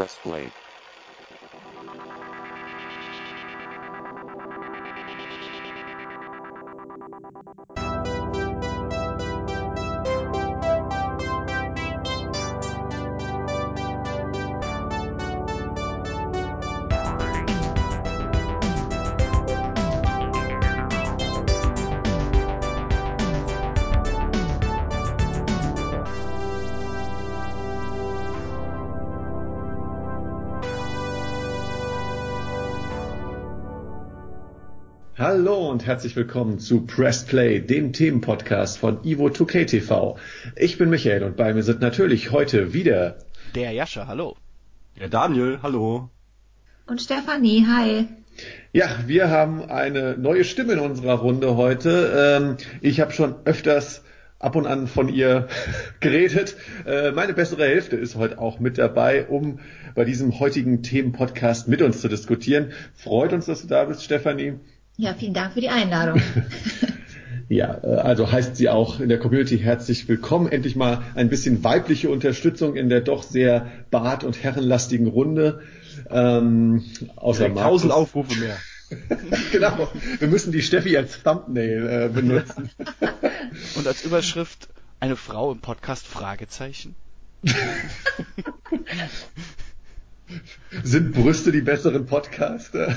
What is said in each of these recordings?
Press Hallo und herzlich willkommen zu Press Play, dem Themenpodcast von Ivo 2K TV. Ich bin Michael und bei mir sind natürlich heute wieder Der Jascha, hallo. Der Daniel, hallo. Und Stefanie, hi. Ja, wir haben eine neue Stimme in unserer Runde heute. Ähm, ich habe schon öfters ab und an von ihr geredet. Äh, meine bessere Hälfte ist heute auch mit dabei, um bei diesem heutigen Themenpodcast mit uns zu diskutieren. Freut uns, dass du da bist, Stefanie. Ja, vielen Dank für die Einladung. Ja, äh, also heißt sie auch in der Community herzlich willkommen. Endlich mal ein bisschen weibliche Unterstützung in der doch sehr bart- und herrenlastigen Runde. Ähm, außer Direkt tausend Aufrufe mehr. genau. Wir müssen die Steffi als Thumbnail äh, benutzen. Und als Überschrift eine Frau im Podcast Fragezeichen. Sind Brüste die besseren Podcaster?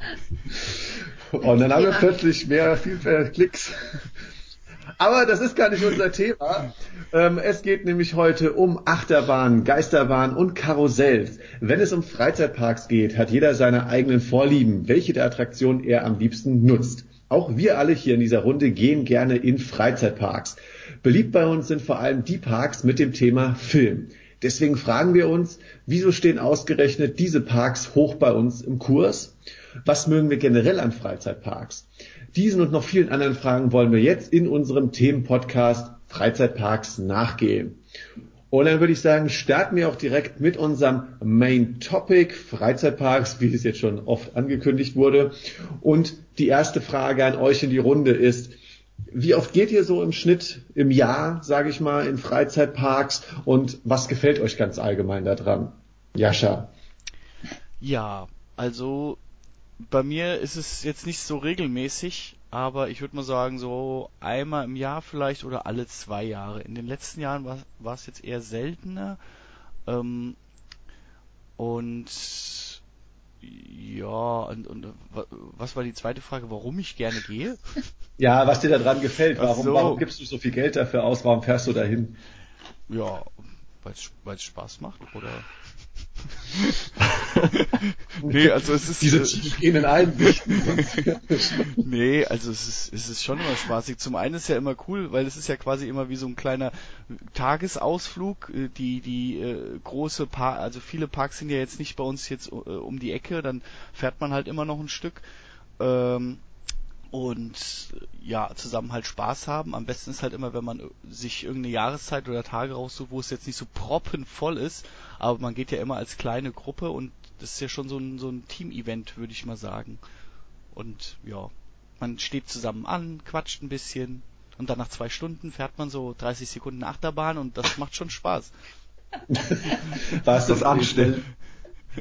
Und dann haben wir plötzlich mehr, viel mehr Klicks. Aber das ist gar nicht unser Thema. Ähm, es geht nämlich heute um Achterbahn, Geisterbahn und Karussells. Wenn es um Freizeitparks geht, hat jeder seine eigenen Vorlieben, welche der Attraktionen er am liebsten nutzt. Auch wir alle hier in dieser Runde gehen gerne in Freizeitparks. Beliebt bei uns sind vor allem die Parks mit dem Thema Film. Deswegen fragen wir uns, wieso stehen ausgerechnet diese Parks hoch bei uns im Kurs? Was mögen wir generell an Freizeitparks? Diesen und noch vielen anderen Fragen wollen wir jetzt in unserem Themenpodcast Freizeitparks nachgehen. Und dann würde ich sagen, starten wir auch direkt mit unserem Main Topic Freizeitparks, wie es jetzt schon oft angekündigt wurde. Und die erste Frage an euch in die Runde ist, wie oft geht ihr so im Schnitt im Jahr, sage ich mal, in Freizeitparks und was gefällt euch ganz allgemein daran? Jascha. Ja, also bei mir ist es jetzt nicht so regelmäßig, aber ich würde mal sagen, so einmal im Jahr vielleicht oder alle zwei Jahre. In den letzten Jahren war, war es jetzt eher seltener. Ähm, und ja, und, und was war die zweite Frage, warum ich gerne gehe? Ja, was dir daran gefällt, warum, so. warum gibst du so viel Geld dafür aus, warum fährst du dahin? Ja, weil es Spaß macht, oder? nee, also es ist. Diese tiefgehenden Einsichten. nee, also es ist, es ist schon immer spaßig. Zum einen ist ja immer cool, weil es ist ja quasi immer wie so ein kleiner Tagesausflug. Die, die äh, große Park, also viele Parks sind ja jetzt nicht bei uns jetzt äh, um die Ecke, dann fährt man halt immer noch ein Stück. Ähm, und ja, zusammen halt Spaß haben. Am besten ist halt immer, wenn man sich irgendeine Jahreszeit oder Tage raussucht, wo es jetzt nicht so proppenvoll ist, aber man geht ja immer als kleine Gruppe und das ist ja schon so ein, so ein Team-Event, würde ich mal sagen. Und ja, man steht zusammen an, quatscht ein bisschen und dann nach zwei Stunden fährt man so 30 Sekunden Achterbahn und das macht schon Spaß. Was das anstellen?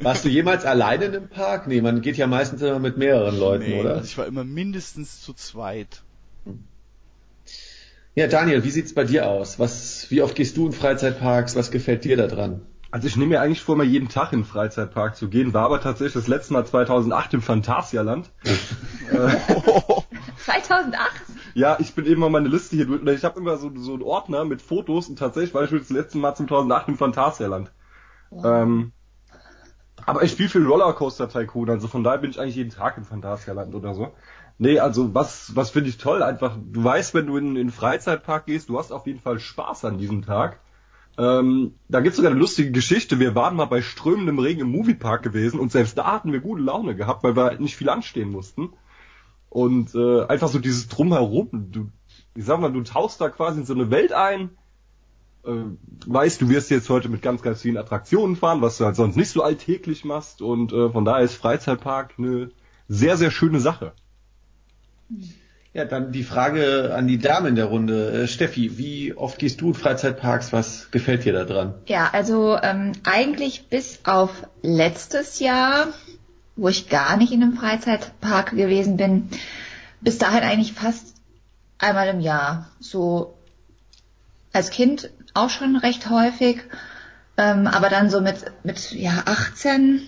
Warst du jemals alleine in einem Park? Nee, man geht ja meistens immer mit mehreren Leuten, nee, oder? Also ich war immer mindestens zu zweit. Ja, Daniel, wie sieht's bei dir aus? Was, wie oft gehst du in Freizeitparks? Was gefällt dir da dran? Also ich nehme mir eigentlich vor, mal jeden Tag in den Freizeitpark zu gehen, war aber tatsächlich das letzte Mal 2008 im Phantasialand. 2008? Ja, ich bin eben mal meine Liste hier durch. Ich habe immer so, so einen Ordner mit Fotos und tatsächlich war ich das letzte Mal 2008 im Phantasialand. Ja. Ähm, aber ich spiele viel Rollercoaster Tycoon, also von daher bin ich eigentlich jeden Tag im Phantasialand oder so. Nee, also was, was finde ich toll, einfach, du weißt, wenn du in, in den Freizeitpark gehst, du hast auf jeden Fall Spaß an diesem Tag. Ähm, da gibt's sogar eine lustige Geschichte. Wir waren mal bei strömendem Regen im Moviepark gewesen und selbst da hatten wir gute Laune gehabt, weil wir halt nicht viel anstehen mussten. Und äh, einfach so dieses Drumherum, du, ich sag mal, du tauchst da quasi in so eine Welt ein, äh, weißt, du wirst jetzt heute mit ganz, ganz vielen Attraktionen fahren, was du halt sonst nicht so alltäglich machst und äh, von daher ist Freizeitpark eine sehr, sehr schöne Sache. Ja, dann die Frage an die Dame in der Runde. Äh, Steffi, wie oft gehst du in Freizeitparks? Was gefällt dir da dran? Ja, also ähm, eigentlich bis auf letztes Jahr, wo ich gar nicht in einem Freizeitpark gewesen bin, bis dahin eigentlich fast einmal im Jahr. So als Kind auch schon recht häufig, ähm, aber dann so mit, mit ja, 18,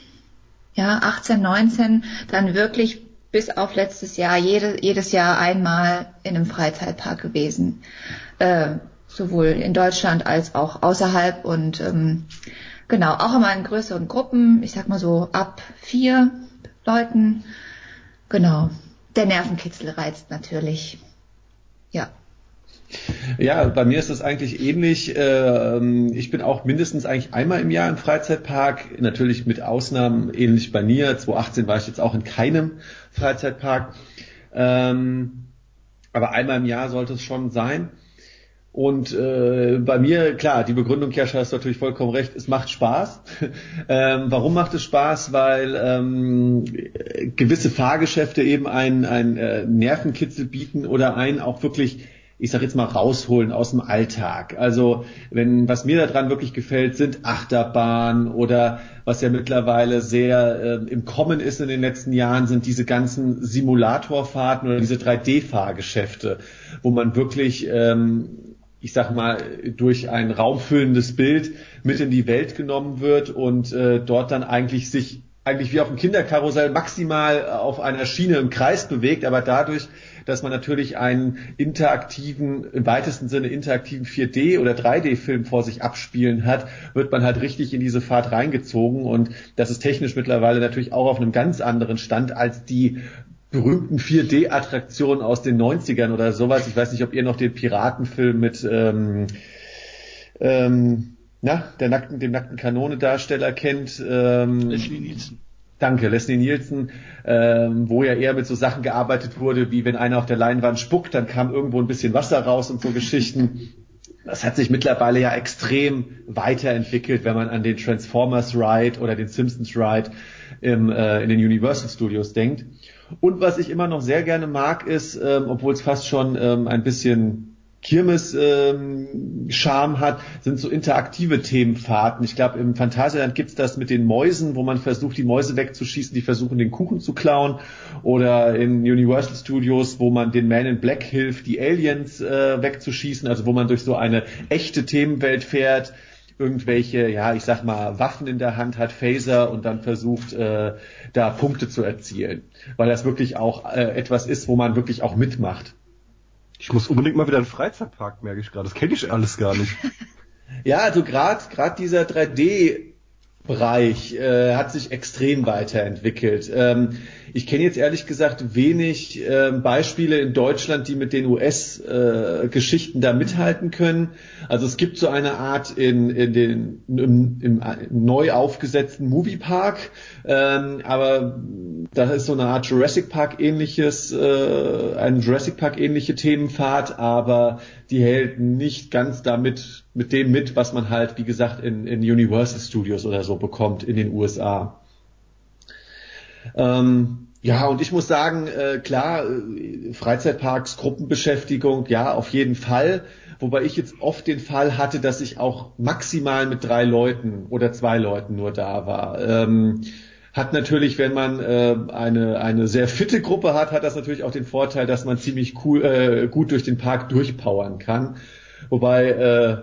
ja, 18, 19, dann wirklich bis auf letztes Jahr jede, jedes Jahr einmal in einem Freizeitpark gewesen. Äh, sowohl in Deutschland als auch außerhalb und ähm, genau, auch immer in größeren Gruppen, ich sag mal so ab vier Leuten. Genau. Der Nervenkitzel reizt natürlich. Ja. Ja, bei mir ist es eigentlich ähnlich. Ähm, ich bin auch mindestens eigentlich einmal im Jahr im Freizeitpark, natürlich mit Ausnahmen ähnlich bei mir. 2018 war ich jetzt auch in keinem Freizeitpark. Ähm, aber einmal im Jahr sollte es schon sein. Und äh, bei mir, klar, die Begründung, Kerscha, hast natürlich vollkommen recht, es macht Spaß. ähm, warum macht es Spaß? Weil ähm, gewisse Fahrgeschäfte eben einen, einen äh, Nervenkitzel bieten oder einen auch wirklich ich sag jetzt mal, rausholen aus dem Alltag. Also wenn, was mir daran wirklich gefällt, sind Achterbahnen oder was ja mittlerweile sehr äh, im Kommen ist in den letzten Jahren, sind diese ganzen Simulatorfahrten oder diese 3D-Fahrgeschäfte, wo man wirklich ähm, ich sag mal, durch ein raumfüllendes Bild mit in die Welt genommen wird und äh, dort dann eigentlich sich eigentlich wie auf dem Kinderkarussell maximal auf einer Schiene im Kreis bewegt, aber dadurch, dass man natürlich einen interaktiven, im weitesten Sinne interaktiven 4D oder 3D-Film vor sich abspielen hat, wird man halt richtig in diese Fahrt reingezogen und das ist technisch mittlerweile natürlich auch auf einem ganz anderen Stand als die berühmten 4D-Attraktionen aus den 90ern oder sowas. Ich weiß nicht, ob ihr noch den Piratenfilm mit ähm, ähm, na, der nackten, dem nackten Kanone-Darsteller kennt. Ähm, Leslie Nielsen. Danke, Leslie Nielsen, ähm, wo ja eher mit so Sachen gearbeitet wurde, wie wenn einer auf der Leinwand spuckt, dann kam irgendwo ein bisschen Wasser raus und so Geschichten. Das hat sich mittlerweile ja extrem weiterentwickelt, wenn man an den Transformers Ride oder den Simpsons Ride im, äh, in den Universal Studios denkt. Und was ich immer noch sehr gerne mag, ist, ähm, obwohl es fast schon ähm, ein bisschen Kirmes-Charme ähm, hat, sind so interaktive Themenfahrten. Ich glaube, im Phantasialand gibt's das mit den Mäusen, wo man versucht, die Mäuse wegzuschießen, die versuchen, den Kuchen zu klauen. Oder in Universal Studios, wo man den Man in Black hilft, die Aliens äh, wegzuschießen, also wo man durch so eine echte Themenwelt fährt irgendwelche, ja, ich sag mal, Waffen in der Hand hat, Phaser und dann versucht, äh, da Punkte zu erzielen. Weil das wirklich auch äh, etwas ist, wo man wirklich auch mitmacht. Ich muss unbedingt mal wieder einen Freizeitpark, merke ich gerade. Das kenne ich alles gar nicht. ja, also gerade gerade dieser 3D Bereich äh, hat sich extrem weiterentwickelt. Ähm, ich kenne jetzt ehrlich gesagt wenig äh, Beispiele in Deutschland, die mit den US-Geschichten äh, da mithalten können. Also es gibt so eine Art in, in den im, im, neu aufgesetzten Moviepark, ähm, aber da ist so eine Art Jurassic Park ähnliches, äh, ein Jurassic Park ähnliche Themenfahrt, aber die hält nicht ganz damit mit dem mit, was man halt, wie gesagt, in, in Universal Studios oder so bekommt in den USA. Ähm, ja, und ich muss sagen, äh, klar, äh, Freizeitparks, Gruppenbeschäftigung, ja, auf jeden Fall. Wobei ich jetzt oft den Fall hatte, dass ich auch maximal mit drei Leuten oder zwei Leuten nur da war. Ähm, hat natürlich, wenn man äh, eine, eine sehr fitte Gruppe hat, hat das natürlich auch den Vorteil, dass man ziemlich cool, äh, gut durch den Park durchpowern kann. Wobei äh,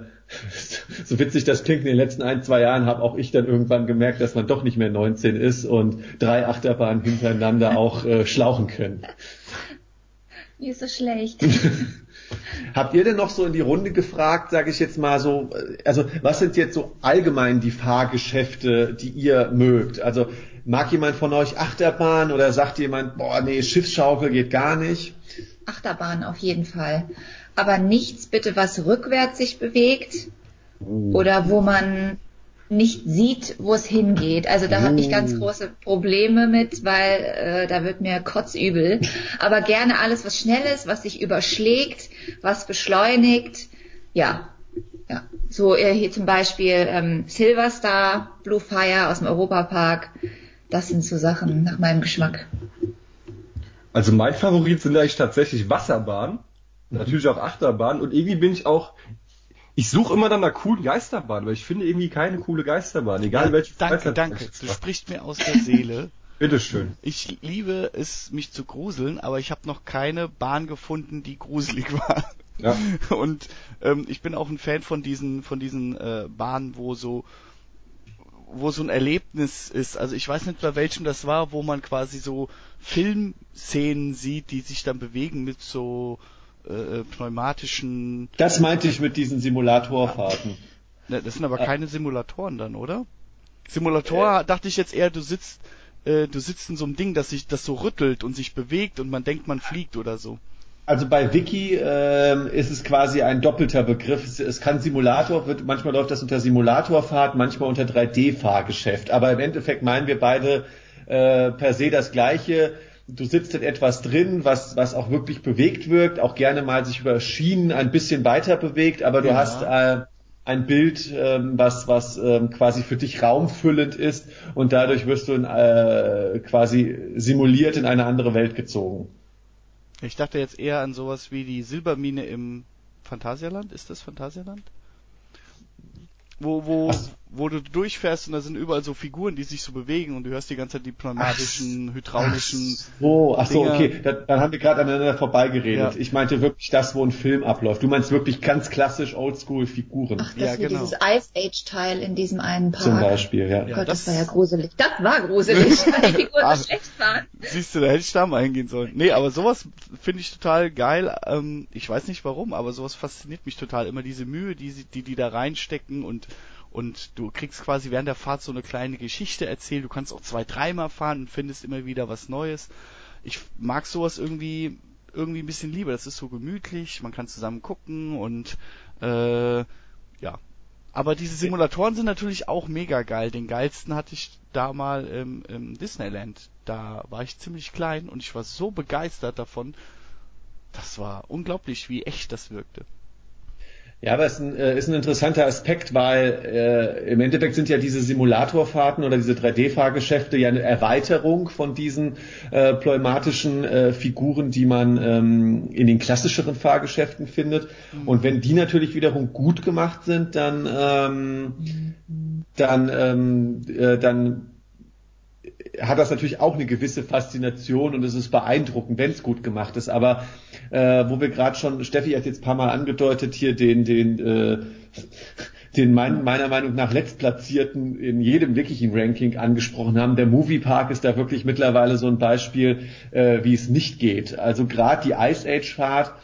so witzig das klingt, in den letzten ein, zwei Jahren habe auch ich dann irgendwann gemerkt, dass man doch nicht mehr 19 ist und drei Achterbahnen hintereinander auch äh, schlauchen können. Mir ist so schlecht. Habt ihr denn noch so in die Runde gefragt, sage ich jetzt mal so, also was sind jetzt so allgemein die Fahrgeschäfte, die ihr mögt? Also mag jemand von euch Achterbahn oder sagt jemand, boah, nee, Schiffsschaukel geht gar nicht? Achterbahn auf jeden Fall aber nichts bitte, was rückwärts sich bewegt uh. oder wo man nicht sieht, wo es hingeht. Also da uh. habe ich ganz oh. große Probleme mit, weil äh, da wird mir kotzübel. Aber gerne alles, was schnell ist, was sich überschlägt, was beschleunigt. Ja, ja. So äh, hier zum Beispiel ähm, Silverstar, Blue Fire aus dem Europapark. Das sind so Sachen nach meinem Geschmack. Also mein Favorit sind eigentlich tatsächlich Wasserbahnen. Mhm. Natürlich auch Achterbahnen. Und irgendwie bin ich auch, ich suche immer dann nach coolen Geisterbahnen, weil ich finde irgendwie keine coole Geisterbahn, egal ja, welche Danke, danke. Du sprichst mir aus der Seele. Bitteschön. Ich liebe es, mich zu gruseln, aber ich habe noch keine Bahn gefunden, die gruselig war. Ja. Und ähm, ich bin auch ein Fan von diesen, von diesen äh, Bahnen, wo so wo so ein Erlebnis ist. Also ich weiß nicht, bei welchem das war, wo man quasi so Filmszenen sieht, die sich dann bewegen mit so äh, pneumatischen. Das meinte ich mit diesen Simulatorfahrten. Ja. Das sind aber keine Simulatoren dann, oder? Simulator äh, dachte ich jetzt eher, du sitzt, äh, du sitzt in so einem Ding, das sich, das so rüttelt und sich bewegt und man denkt, man fliegt oder so. Also bei Wiki äh, ist es quasi ein doppelter Begriff. Es, es, kann Simulator, wird, manchmal läuft das unter Simulatorfahrt, manchmal unter 3D-Fahrgeschäft. Aber im Endeffekt meinen wir beide äh, per se das Gleiche. Du sitzt in etwas drin, was, was auch wirklich bewegt wirkt, auch gerne mal sich über Schienen ein bisschen weiter bewegt, aber du ja. hast äh, ein Bild, ähm, was, was ähm, quasi für dich raumfüllend ist und dadurch wirst du in, äh, quasi simuliert in eine andere Welt gezogen. Ich dachte jetzt eher an sowas wie die Silbermine im Phantasialand. Ist das Phantasialand? Wo, wo, wo du durchfährst und da sind überall so Figuren, die sich so bewegen und du hörst die ganze Zeit die pneumatischen, ach, hydraulischen. Ach so, ach so, okay. Da, dann haben wir gerade aneinander vorbeigeredet. Ja. Ich meinte wirklich das, wo ein Film abläuft. Du meinst wirklich ganz klassisch Oldschool-Figuren. Ach, das ja, genau. dieses Ice Age-Teil in diesem einen Park. Zum Beispiel, ja. Oh Gott, das, das, war ja gruselig. Das war gruselig, weil die Figuren so schlecht waren. Siehst du, da hätte ich da mal hingehen sollen. Nee, aber sowas finde ich total geil. Ähm, ich weiß nicht warum, aber sowas fasziniert mich total. Immer diese Mühe, die die, die da reinstecken und und du kriegst quasi während der Fahrt so eine kleine Geschichte erzählt. Du kannst auch zwei, dreimal fahren und findest immer wieder was Neues. Ich mag sowas irgendwie irgendwie ein bisschen lieber. Das ist so gemütlich, man kann zusammen gucken und äh, ja. Aber diese Simulatoren sind natürlich auch mega geil. Den geilsten hatte ich da mal im, im Disneyland. Da war ich ziemlich klein und ich war so begeistert davon. Das war unglaublich, wie echt das wirkte. Ja, aber es ist ein, äh, ist ein interessanter Aspekt, weil äh, im Endeffekt sind ja diese Simulatorfahrten oder diese 3D-Fahrgeschäfte ja eine Erweiterung von diesen äh, pneumatischen äh, Figuren, die man ähm, in den klassischeren Fahrgeschäften findet. Mhm. Und wenn die natürlich wiederum gut gemacht sind, dann ähm, dann ähm, äh, dann hat das natürlich auch eine gewisse Faszination und es ist beeindruckend, wenn es gut gemacht ist. Aber äh, wo wir gerade schon, Steffi hat jetzt ein paar Mal angedeutet, hier den, den, äh, den mein, meiner Meinung nach letztplatzierten in jedem wirklichen Ranking angesprochen haben. Der Moviepark ist da wirklich mittlerweile so ein Beispiel, äh, wie es nicht geht. Also gerade die Ice Age Fahrt,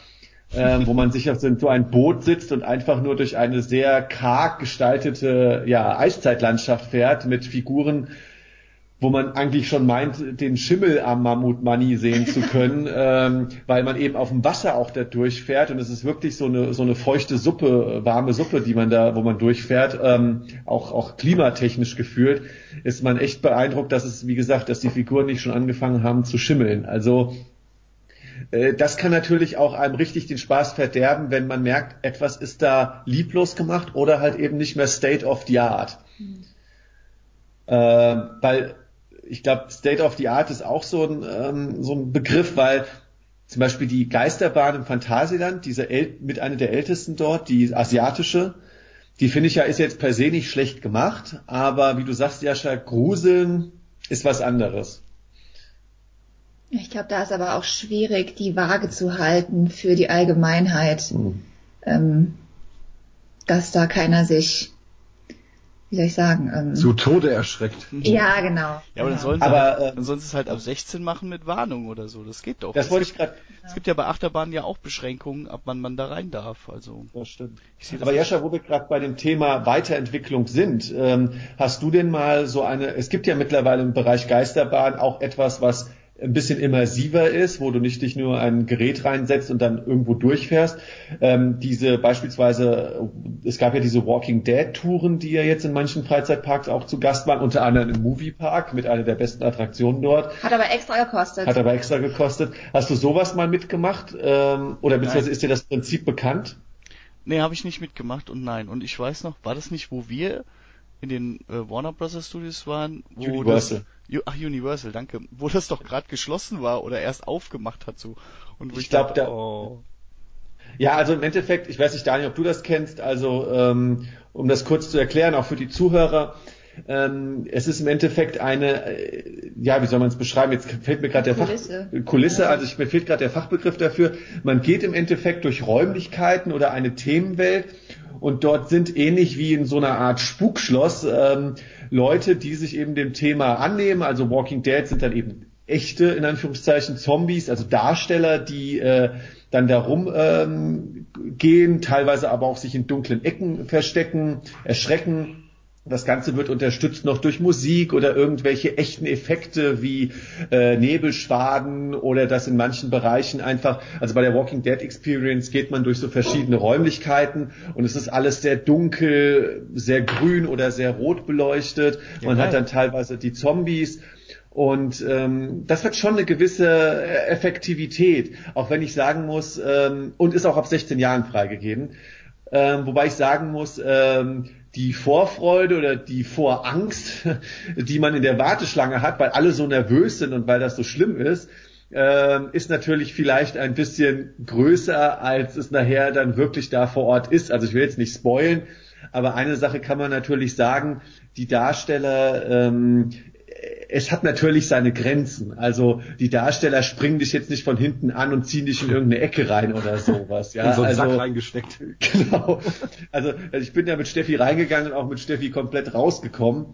äh, wo man sich auf so ein Boot sitzt und einfach nur durch eine sehr karg gestaltete ja, Eiszeitlandschaft fährt mit Figuren, wo man eigentlich schon meint, den Schimmel am Mammut Money sehen zu können, ähm, weil man eben auf dem Wasser auch da durchfährt und es ist wirklich so eine so eine feuchte Suppe, warme Suppe, die man da, wo man durchfährt, ähm, auch auch klimatechnisch gefühlt, ist man echt beeindruckt, dass es, wie gesagt, dass die Figuren nicht schon angefangen haben zu schimmeln. Also äh, das kann natürlich auch einem richtig den Spaß verderben, wenn man merkt, etwas ist da lieblos gemacht oder halt eben nicht mehr State of the Art. Mhm. Äh, weil ich glaube, State of the Art ist auch so ein, ähm, so ein Begriff, weil zum Beispiel die Geisterbahn im Phantasialand, diese El mit einer der ältesten dort, die asiatische, die finde ich ja ist jetzt per se nicht schlecht gemacht, aber wie du sagst, Jascha, Gruseln ist was anderes. Ich glaube, da ist aber auch schwierig, die Waage zu halten für die Allgemeinheit, mhm. ähm, dass da keiner sich wie soll ich sagen? Ähm, Zu Tode erschreckt. Ja, genau. Ja, aber dann sollen sie, aber, halt, äh, dann sollen sie es halt ab 16 machen mit Warnung oder so. Das geht doch. Das, wollte ich gerade. Es gibt ja bei Achterbahnen ja auch Beschränkungen, ab wann man da rein darf. Also. Das stimmt. Das aber Jascha, wo wir gerade bei dem Thema Weiterentwicklung sind, ähm, hast du denn mal so eine? Es gibt ja mittlerweile im Bereich Geisterbahn auch etwas, was ein bisschen immersiver ist, wo du nicht dich nur ein Gerät reinsetzt und dann irgendwo durchfährst. Ähm, diese beispielsweise, es gab ja diese Walking Dead Touren, die ja jetzt in manchen Freizeitparks auch zu Gast waren, unter anderem im Moviepark mit einer der besten Attraktionen dort. Hat aber extra gekostet. Hat aber extra gekostet. Hast du sowas mal mitgemacht? Ähm, oder beziehungsweise nein. ist dir das Prinzip bekannt? Nee, habe ich nicht mitgemacht und nein. Und ich weiß noch, war das nicht, wo wir in den äh, Warner Bros. Studios waren, wo Universal. das ach Universal, danke, wo das doch gerade geschlossen war oder erst aufgemacht hat so und wo Ich ich, glaub, dachte, da- oh, Ja, also im Endeffekt, ich weiß nicht, Daniel, ob du das kennst, also ähm, um das kurz zu erklären, auch für die Zuhörer, ähm, es ist im Endeffekt eine, äh, ja, wie soll man es beschreiben? Jetzt fällt mir gerade der Kulisse. Fach, Kulisse, Ja. also ich, mir fehlt gerade der Fachbegriff dafür. Man geht im Endeffekt durch Räumlichkeiten oder eine Themenwelt und dort sind ähnlich wie in so einer Art Spukschloss ähm, Leute, die sich eben dem Thema annehmen. Also Walking Dead sind dann eben echte, in Anführungszeichen, Zombies, also Darsteller, die äh, dann darum ähm, gehen, teilweise aber auch sich in dunklen Ecken verstecken, erschrecken. Das Ganze wird unterstützt noch durch Musik oder irgendwelche echten Effekte wie äh, Nebelschwaden oder das in manchen Bereichen einfach, also bei der Walking Dead Experience geht man durch so verschiedene Räumlichkeiten und es ist alles sehr dunkel, sehr grün oder sehr rot beleuchtet. Ja, man hat geil. dann teilweise die Zombies und ähm, das hat schon eine gewisse äh, Effektivität, auch wenn ich sagen muss, ähm, und ist auch ab 16 Jahren freigegeben. Ähm, wobei ich sagen muss, ähm, die Vorfreude oder die Vorangst, die man in der Warteschlange hat, weil alle so nervös sind und weil das so schlimm ist, ähm, ist natürlich vielleicht ein bisschen größer, als es nachher dann wirklich da vor Ort ist. Also ich will jetzt nicht spoilen, aber eine Sache kann man natürlich sagen, die Darsteller, ähm, es hat natürlich seine Grenzen. Also die Darsteller springen dich jetzt nicht von hinten an und ziehen dich in irgendeine Ecke rein oder sowas. Ja, in so einen also, Sack reingesteckt. Genau. Also, also ich bin ja mit Steffi reingegangen und auch mit Steffi komplett rausgekommen.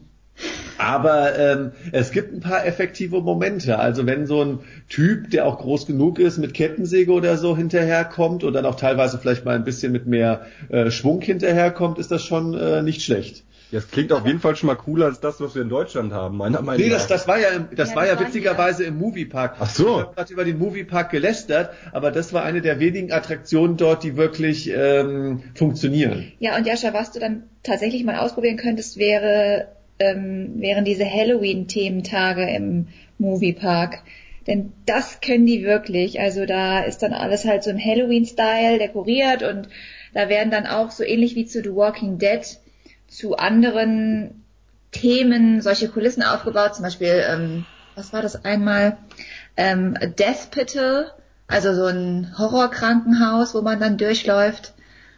Aber ähm, es gibt ein paar effektive Momente. Also wenn so ein Typ, der auch groß genug ist, mit Kettensäge oder so hinterherkommt und dann auch teilweise vielleicht mal ein bisschen mit mehr äh, Schwung hinterherkommt, ist das schon äh, nicht schlecht. Ja, es klingt auf jeden Fall schon mal cooler als das, was wir in Deutschland haben, meiner Meinung Nee, nach. das, das war ja, im, das Ja, war das ja war witzigerweise im Moviepark. Ach so. Ich habe gerade über den Moviepark gelästert, aber das war eine der wenigen Attraktionen dort, die wirklich ähm, funktionieren. Ja, und Jascha, was du dann tatsächlich mal ausprobieren könntest, wäre, ähm, wären diese Halloween-Thementage im Moviepark. Denn das können die wirklich. Also da ist dann alles halt so im Halloween-Style dekoriert und da werden dann auch so ähnlich wie zu The Walking Dead zu anderen Themen solche Kulissen aufgebaut. Zum Beispiel, ähm, was war das einmal? Ähm, Death Pital, also so ein Horrorkrankenhaus, wo man dann durchläuft.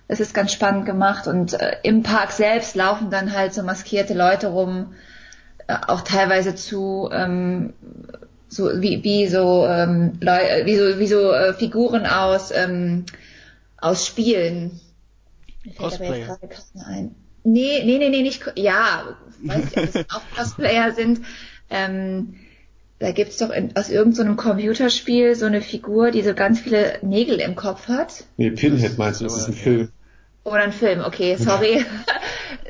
Das ist ganz spannend gemacht und äh, im Park selbst laufen dann halt so maskierte Leute rum, äh, auch teilweise zu ähm, so wie, wie so ähm, Leu äh, wie so wie so äh, Figuren aus ähm, aus Spielen. Mir fällt aber jetzt gerade ein. Nee, nee, nee, nee, nicht, ja, weiß ich, ob das auch Cosplayer sind. Ähm, da gibt's doch in, aus irgendeinem Computerspiel so eine Figur, die so ganz viele Nägel im Kopf hat. Nee, Pinhead meinst du, das ist ein. Film. Oder ein Film, okay, sorry.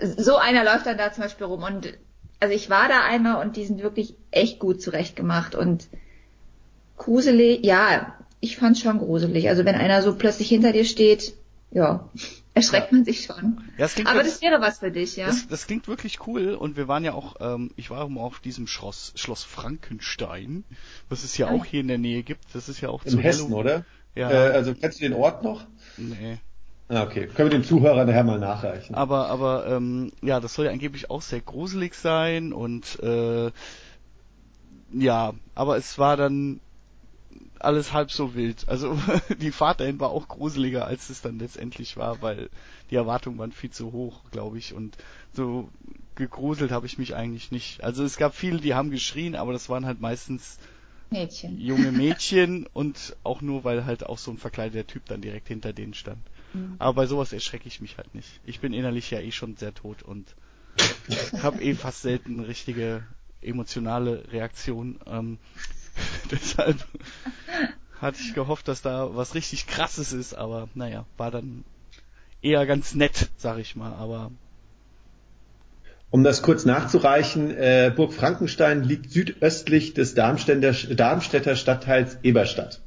so einer läuft dann da zum Beispiel rum und also ich war da einmal und die sind wirklich echt gut zurechtgemacht und gruselig, ja, ich fand's schon gruselig. Also wenn einer so plötzlich hinter dir steht, ja, erschreckt man sich schon. Ja, das klingt Aber das wäre was für dich, ja. Das, das klingt wirklich cool und wir waren ja auch, ähm, ich war auch mal auf diesem Schloss, Schloss Frankenstein, was es ja auch hier in der Nähe gibt. Das ist ja auch In zu Hessen, Halloween- oder? Ja. Äh, also kennst du den Ort noch? Nee. Ah, okay. Können wir den Zuhörern nachher mal nachreichen. Aber, aber ähm, ja, das soll ja angeblich auch sehr gruselig sein und äh, ja, aber es war dann alles halb so wild. Also die Fahrt dahin war auch gruseliger, als es dann letztendlich war, weil die Erwartungen waren viel zu hoch, glaube ich. Und so gegruselt habe ich mich eigentlich nicht. Also es gab viele, die haben geschrien, aber das waren halt meistens Mädchen. junge Mädchen und auch nur, weil halt auch so ein verkleideter Typ dann direkt hinter denen stand. Aber bei sowas erschrecke ich mich halt nicht. Ich bin innerlich ja eh schon sehr tot und habe eh fast selten richtige emotionale Reaktion. Ähm, deshalb hatte ich gehofft, dass da was richtig krasses ist, aber naja, war dann eher ganz nett, sag ich mal, aber Um das kurz nachzureichen, äh, Burg Frankenstein liegt südöstlich des Darmstädter, Darmstädter Stadtteils Eberstadt.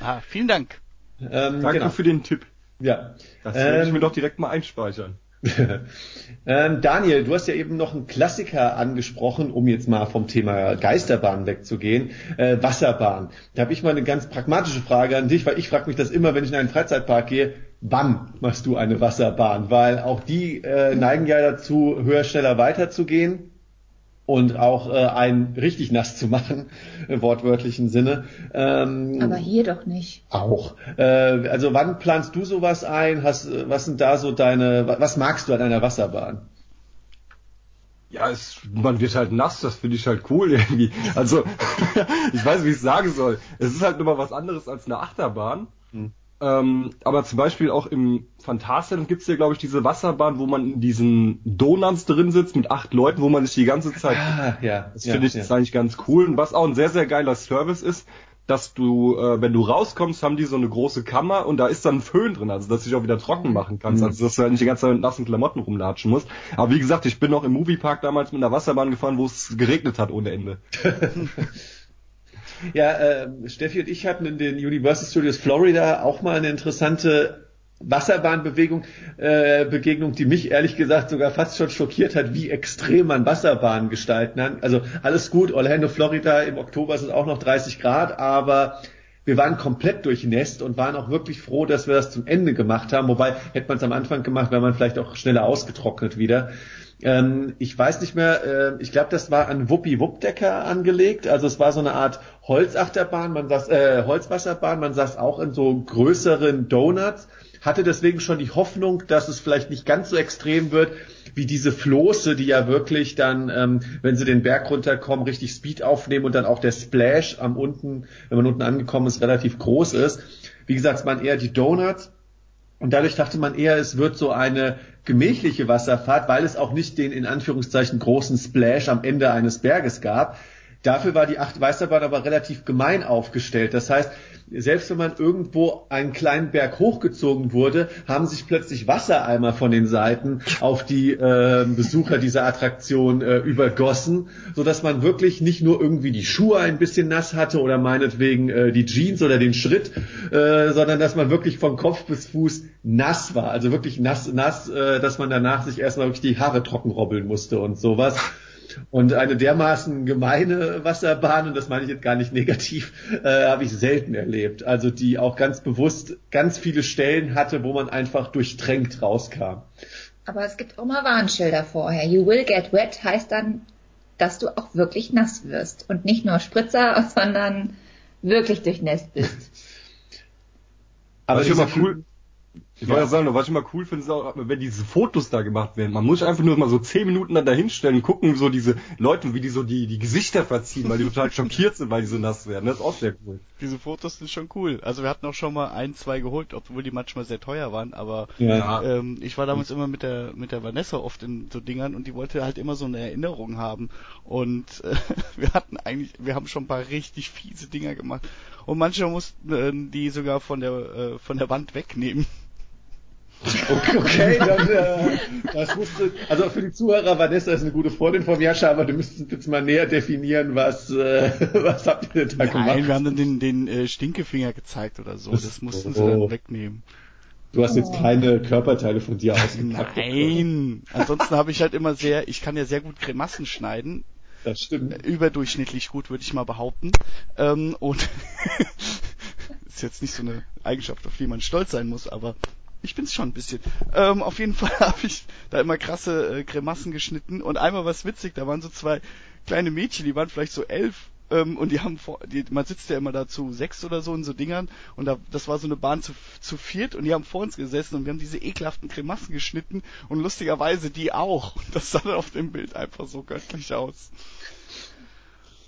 ah, vielen Dank. Ähm, Danke genau. für den Tipp. Ja. Das werde ich Ähm, mir doch direkt mal einspeichern. ähm, Daniel, du hast ja eben noch einen Klassiker angesprochen, um jetzt mal vom Thema Geisterbahn wegzugehen. Äh, Wasserbahn. Da habe ich mal eine ganz pragmatische Frage an dich, weil ich frage mich das immer, wenn ich in einen Freizeitpark gehe. wann machst du eine Wasserbahn? Weil auch die äh, neigen ja dazu, höher, schneller weiterzugehen und auch äh, einen richtig nass zu machen, im wortwörtlichen Sinne. Ähm, Aber hier doch nicht. Auch. Äh, also wann planst du sowas ein? Hast, was sind da so deine, was magst du an einer Wasserbahn? Ja, es, man wird halt nass, das finde ich halt cool irgendwie. Also, ich weiß, wie ich es sagen soll. Es ist halt nur mal was anderes als eine Achterbahn. Hm. Ähm, aber zum Beispiel auch im Phantasialand gibt es ja, glaube ich, diese Wasserbahn, wo man in diesen Donuts drin sitzt mit acht Leuten, wo man sich die ganze Zeit. Ah, ja. Das ja, finde ich ja. ist eigentlich ganz cool. Und was auch ein sehr, sehr geiler Service ist, dass du, äh, wenn du rauskommst, haben die so eine große Kammer und da ist dann ein Föhn drin, also dass du dich auch wieder trocken machen kannst, Mhm. also dass du halt nicht die ganze Zeit mit nassen Klamotten rumlatschen musst. Aber wie gesagt, ich bin noch im Moviepark damals mit einer Wasserbahn gefahren, wo es geregnet hat ohne Ende. Ja, äh, Steffi und ich hatten in den Universal Studios Florida auch mal eine interessante Wasserbahnbewegung, äh, Begegnung, die mich ehrlich gesagt sogar fast schon schockiert hat, wie extrem man Wasserbahnen gestalten kann. Also alles gut, Orlando, Florida, im Oktober sind auch noch 30 Grad, aber wir waren komplett durchnässt und waren auch wirklich froh, dass wir das zum Ende gemacht haben. Wobei, hätte man es am Anfang gemacht, wäre man vielleicht auch schneller ausgetrocknet wieder. Ähm, ich weiß nicht mehr, äh, ich glaube, das war an Wuppi Wuppdecker angelegt. Also es war so eine Art Holzachterbahn, man saß, äh, Holzwasserbahn, man saß auch in so größeren Donuts, hatte deswegen schon die Hoffnung, dass es vielleicht nicht ganz so extrem wird, wie diese Floße, die ja wirklich dann, ähm, wenn sie den Berg runterkommen, richtig Speed aufnehmen und dann auch der Splash am unten, wenn man unten angekommen ist, relativ groß ist. Wie gesagt, es waren eher die Donuts. Und dadurch dachte man eher, es wird so eine gemächliche Wasserfahrt, weil es auch nicht den in Anführungszeichen großen Splash am Ende eines Berges gab. Dafür war die Acht Weißerbahn aber relativ gemein aufgestellt. Das heißt, selbst wenn man irgendwo einen kleinen Berg hochgezogen wurde, haben sich plötzlich Wassereimer von den Seiten auf die äh, Besucher dieser Attraktion äh, übergossen, so dass man wirklich nicht nur irgendwie die Schuhe ein bisschen nass hatte oder meinetwegen äh, die Jeans oder den Schritt, äh, sondern dass man wirklich von Kopf bis Fuß nass war. Also wirklich nass, nass, äh, dass man danach sich erstmal wirklich die Haare trocken robbeln musste und sowas. Und eine dermaßen gemeine Wasserbahn, und das meine ich jetzt gar nicht negativ, äh, habe ich selten erlebt. Also die auch ganz bewusst ganz viele Stellen hatte, wo man einfach durchtränkt rauskam. Aber es gibt auch mal Warnschilder vorher. You will get wet heißt dann, dass du auch wirklich nass wirst. Und nicht nur Spritzer, sondern wirklich durchnässt bist. Aber was ich immer cool, ich wollte ja sagen, was ich immer cool finde, ist auch, wenn diese Fotos da gemacht werden. Man muss einfach nur mal so zehn Minuten dann da hinstellen und gucken, so diese Leute, wie die so die, die Gesichter verziehen, weil die total schockiert sind, weil die so nass werden. Das ist auch sehr cool. Diese Fotos sind schon cool. Also wir hatten auch schon mal ein, zwei geholt, obwohl die manchmal sehr teuer waren, aber Ja. ähm, ich war damals immer mit der mit der Vanessa oft in so Dingern und die wollte halt immer so eine Erinnerung haben. Und äh, wir hatten eigentlich, wir haben schon ein paar richtig fiese Dinger gemacht. Und manche mussten äh, die sogar von der äh, von der Wand wegnehmen. Okay, dann äh, das musste, also für die Zuhörer, Vanessa ist eine gute Freundin von Jascha, aber du müsstest jetzt mal näher definieren, was, äh, was habt ihr denn da Nein, gemacht? wir haben dann den, den äh, Stinkefinger gezeigt oder so. Das mussten sie dann wegnehmen. Du hast jetzt keine Körperteile von dir ausgepackt. Nein. Ansonsten habe ich halt immer sehr, ich kann ja sehr gut Grimassen schneiden. Das stimmt. Überdurchschnittlich gut, würde ich mal behaupten. Ähm, und ist jetzt nicht so eine Eigenschaft, auf die man stolz sein muss, aber ich bin's schon ein bisschen. Ähm, auf jeden Fall habe ich da immer krasse äh, Grimassen geschnitten und einmal was witzig, da waren so zwei kleine Mädchen, die waren vielleicht so elf ähm, und die haben vor, die, man sitzt ja immer da zu sechs oder so in so Dingern und da, das war so eine Bahn zu, zu viert und die haben vor uns gesessen und wir haben diese ekelhaften Grimassen geschnitten und lustigerweise die auch. Und das sah dann auf dem Bild einfach so göttlich aus.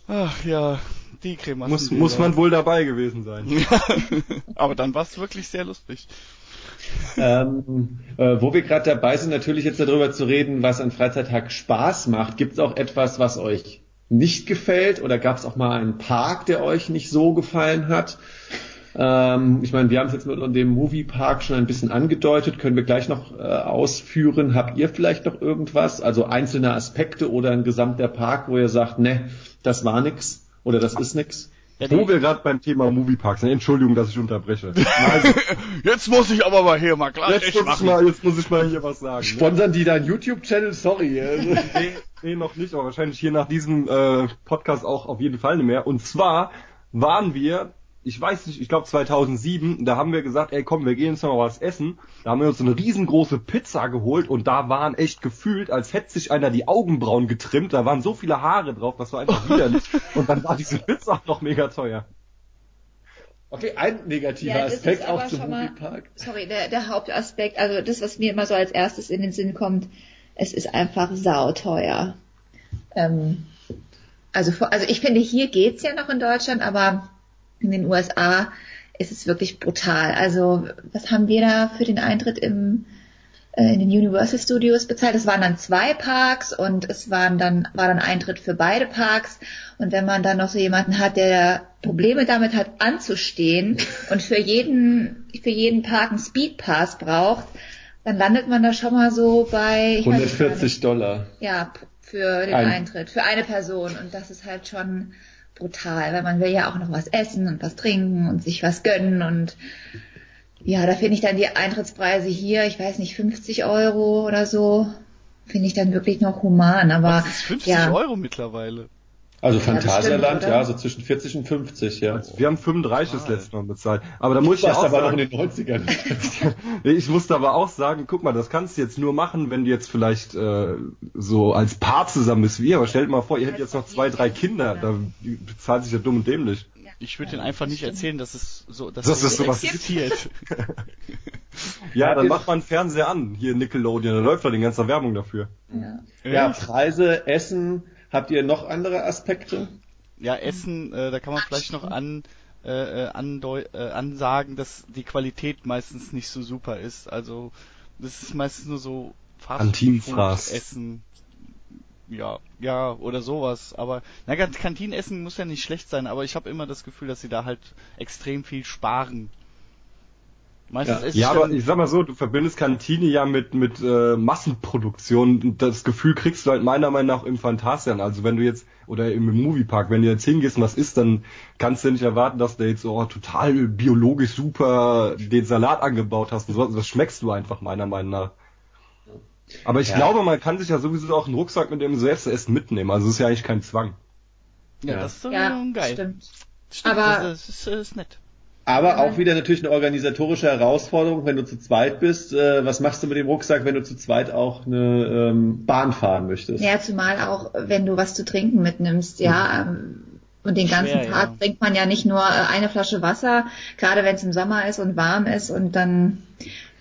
Ach ja, die Grimassen. Muss, muss man wohl dabei gewesen sein. aber dann war es wirklich sehr lustig. Ähm, äh, wo wir gerade dabei sind, natürlich jetzt darüber zu reden, was an Freizeittag Spaß macht. Gibt es auch etwas, was euch nicht gefällt? Oder gab es auch mal einen Park, der euch nicht so gefallen hat? Ähm, ich meine, wir haben es jetzt mit dem Moviepark schon ein bisschen angedeutet, können wir gleich noch äh, ausführen. Habt ihr vielleicht noch irgendwas, also einzelne Aspekte oder ein gesamter Park, wo ihr sagt, ne, das war nix oder das ist nix? Ja, Wo wir gerade beim Thema Movieparks sind, Entschuldigung, dass ich unterbreche. Also, jetzt muss ich aber mal hier mal klar jetzt, muss ich mal, jetzt muss ich mal hier was sagen. Ne? Sponsern die deinen YouTube-Channel? Sorry. Also. Nee, nee, noch nicht, aber wahrscheinlich hier nach diesem äh, Podcast auch auf jeden Fall nicht mehr. Und zwar waren wir ich weiß nicht, ich glaube 2007, da haben wir gesagt, ey komm, wir gehen jetzt noch mal was essen. Da haben wir uns eine riesengroße Pizza geholt und da waren echt gefühlt, als hätte sich einer die Augenbrauen getrimmt. Da waren so viele Haare drauf, das war einfach widerlich. und dann war diese Pizza auch noch mega teuer. Okay, ein negativer Ja, das Aspekt ist aber auch zum schon mal- Moviepark. Sorry, der, der Hauptaspekt, also das, was mir immer so als erstes in den Sinn kommt, es ist einfach sauteuer. Ähm, also, also ich finde, hier geht's ja noch in Deutschland, aber in den USA ist es wirklich brutal. Also was haben wir da für den Eintritt im, äh, in den Universal Studios bezahlt? Es waren dann zwei Parks und es waren dann, war dann Eintritt für beide Parks. Und wenn man dann noch so jemanden hat, der Probleme damit hat, anzustehen und für jeden, für jeden Park einen Speedpass braucht, dann landet man da schon mal so bei ich weiß es gar 140 Dollar. Ja, für den Ein- Eintritt, für eine Person. Und das ist halt schon brutal, weil man will ja auch noch was essen und was trinken und sich was gönnen und ja, da finde ich dann die Eintrittspreise hier, ich weiß nicht, 50 Euro oder so, finde ich dann wirklich noch human, aber Das ist 50 ja. Euro mittlerweile. Also das stimmt, Phantasialand, ja, so zwischen 40 und 50, ja. Also wir haben 35 das Total. letzte Mal bezahlt. Aber da muss ich Du ja warst auch aber noch sagen, in den 90ern. Nee, Ich musste aber auch sagen, guck mal, das kannst du jetzt nur machen, wenn du jetzt vielleicht äh, so als Paar zusammen bist wie ihr. Aber stellt mal vor, ihr hättet jetzt noch zwei, drei Kinder, da bezahlt sich ja dumm und dämlich. Ich würde denen einfach nicht erzählen, dass es so, dass so es sowas existiert. Ja, dann macht man Fernseher an, hier Nickelodeon, da läuft doch die ganze Werbung dafür. ja. ja, Preise, Essen. Habt ihr noch andere Aspekte? Ja, Essen, äh, da kann man vielleicht noch an, äh, äh, andeu äh, ansagen, dass die Qualität meistens nicht so super ist. Also das ist meistens nur so Kantinenfraß. Essen. Ja, ja, oder sowas. Aber na, Kan- Kantinenessen muss ja nicht schlecht sein, aber ich habe immer das Gefühl, dass sie da halt extrem viel sparen. Meistens Ja. ich Ja, aber ich sag mal so, du verbindest Kantine ja mit mit äh, Massenproduktion und das Gefühl kriegst du halt meiner Meinung nach im Phantasian. Also wenn du jetzt oder im Moviepark, wenn du jetzt hingehst und was isst, dann kannst du nicht erwarten, dass du jetzt oh, total biologisch super den Salat angebaut hast und so. Das schmeckst du einfach meiner Meinung nach. Aber ich Ja. glaube, man kann sich ja sowieso auch einen Rucksack mit dem selbst Essen mitnehmen. Also es ist ja eigentlich kein Zwang. ja, Ja. das ist doch Ja, geil. stimmt. Stimmt, Aber- das ist, ist, ist nett. Aber auch wieder natürlich eine organisatorische Herausforderung, wenn du zu zweit bist. Äh, was machst du mit dem Rucksack, wenn du zu zweit auch eine ähm, Bahn fahren möchtest? Ja, zumal auch, wenn du was zu trinken mitnimmst, ja. ähm, Und den ganzen Schwer, Tag ja. trinkt man ja nicht nur äh, eine Flasche Wasser, gerade wenn es im Sommer ist und warm ist und dann,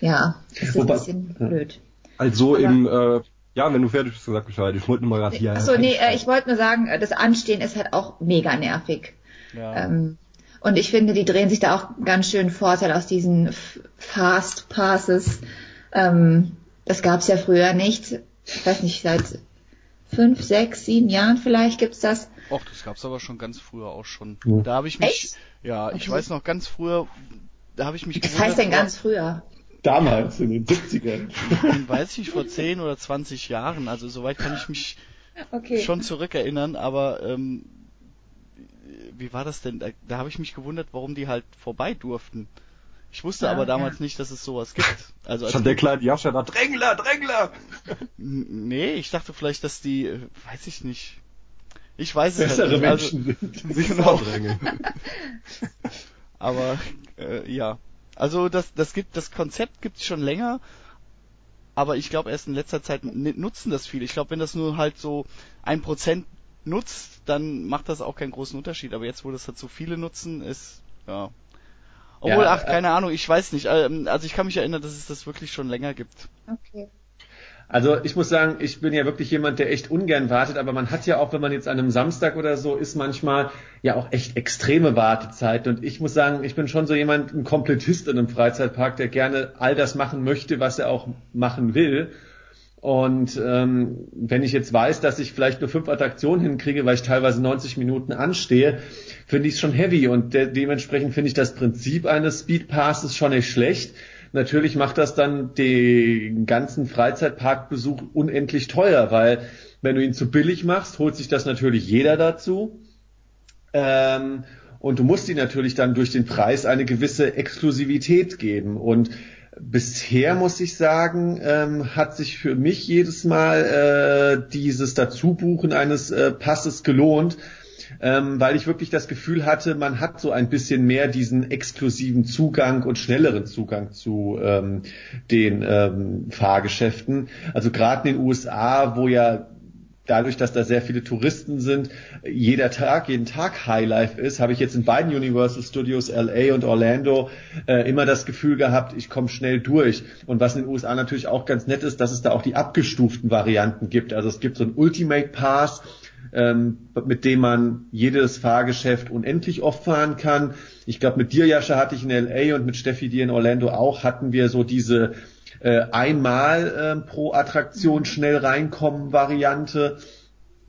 ja, ist das ein Wobei- bisschen blöd. Also Aber- im, äh, ja, wenn du fertig bist, sag Bescheid. Ich wollte nur mal gerade hier. Achso, nee, äh, ich wollte nur sagen, äh, das Anstehen ist halt auch mega nervig. Ja. Ähm, und ich finde, die drehen sich da auch ganz schön Vorteil aus diesen Fast Passes. Ähm, das gab's ja früher nicht. Ich weiß nicht, seit fünf, sechs, sieben Jahren vielleicht gibt's das. Och, das gab's aber schon ganz früher auch schon. Ja. Da habe ich mich, Echt? ja, ich Okay. weiß noch ganz früher, da habe ich mich Was heißt denn ganz früher? Damals, in den 70ern. gewundert, weiß ich, vor 10 oder 20 Jahren, also soweit kann ich mich Okay. schon zurückerinnern, aber ähm, wie war das denn? Da, da habe ich mich gewundert, warum die halt vorbei durften. Ich wusste Ja, aber damals ja. nicht, dass es sowas gibt. Also als Stand der kleine Jascha da, Drängler, Drängler! Nee, ich dachte vielleicht, dass die, äh, weiß ich nicht. Ich weiß es Bessere halt nicht. Also, Menschen sind. Sich Genau. vordrängeln. aber äh, ja, also das, das gibt, das Konzept gibt's schon länger, aber ich glaube erst in letzter Zeit nutzen das viele. Ich glaube, wenn das nur halt so ein Prozent nutzt, dann macht das auch keinen großen Unterschied. Aber jetzt, wo das halt so viele nutzen, ist ja. Obwohl, Ja, ach, äh, keine Ahnung, ich weiß nicht. Ähm, Also ich kann mich erinnern, dass es das wirklich schon länger gibt. Okay. Also ich muss sagen, ich bin ja wirklich jemand, der echt ungern wartet, aber man hat ja auch, wenn man jetzt an einem Samstag oder so ist, manchmal ja auch echt extreme Wartezeiten. Und ich muss sagen, ich bin schon so jemand, ein Komplettist in einem Freizeitpark, der gerne all das machen möchte, was er auch machen will. Und ähm, wenn ich jetzt weiß, dass ich vielleicht nur fünf Attraktionen hinkriege, weil ich teilweise 90 Minuten anstehe, finde ich es schon heavy. Und de dementsprechend finde ich das Prinzip eines Speedpasses schon nicht schlecht. Natürlich macht das dann den ganzen Freizeitparkbesuch unendlich teuer, weil wenn du ihn zu billig machst, holt sich das natürlich jeder dazu. Ähm, und du musst ihm natürlich dann durch den Preis eine gewisse Exklusivität geben. Und bisher muss ich sagen, ähm, hat sich für mich jedes Mal äh, dieses Dazubuchen eines äh, Passes gelohnt, ähm, weil ich wirklich das Gefühl hatte, man hat so ein bisschen mehr diesen exklusiven Zugang und schnelleren Zugang zu ähm, den ähm, Fahrgeschäften. Also gerade in den USA, wo ja dadurch, dass da sehr viele Touristen sind, jeder Tag, jeden Tag Highlife ist, habe ich jetzt in beiden Universal Studios LA und Orlando äh, immer das Gefühl gehabt, ich komme schnell durch. Und was in den USA natürlich auch ganz nett ist, dass es da auch die abgestuften Varianten gibt. Also es gibt so ein Ultimate Pass, ähm, mit dem man jedes Fahrgeschäft unendlich oft fahren kann. Ich glaube, mit dir, Jascha, hatte ich in LA und mit Steffi dir in Orlando auch, hatten wir so diese äh, einmal äh, pro Attraktion mhm. schnell reinkommen Variante.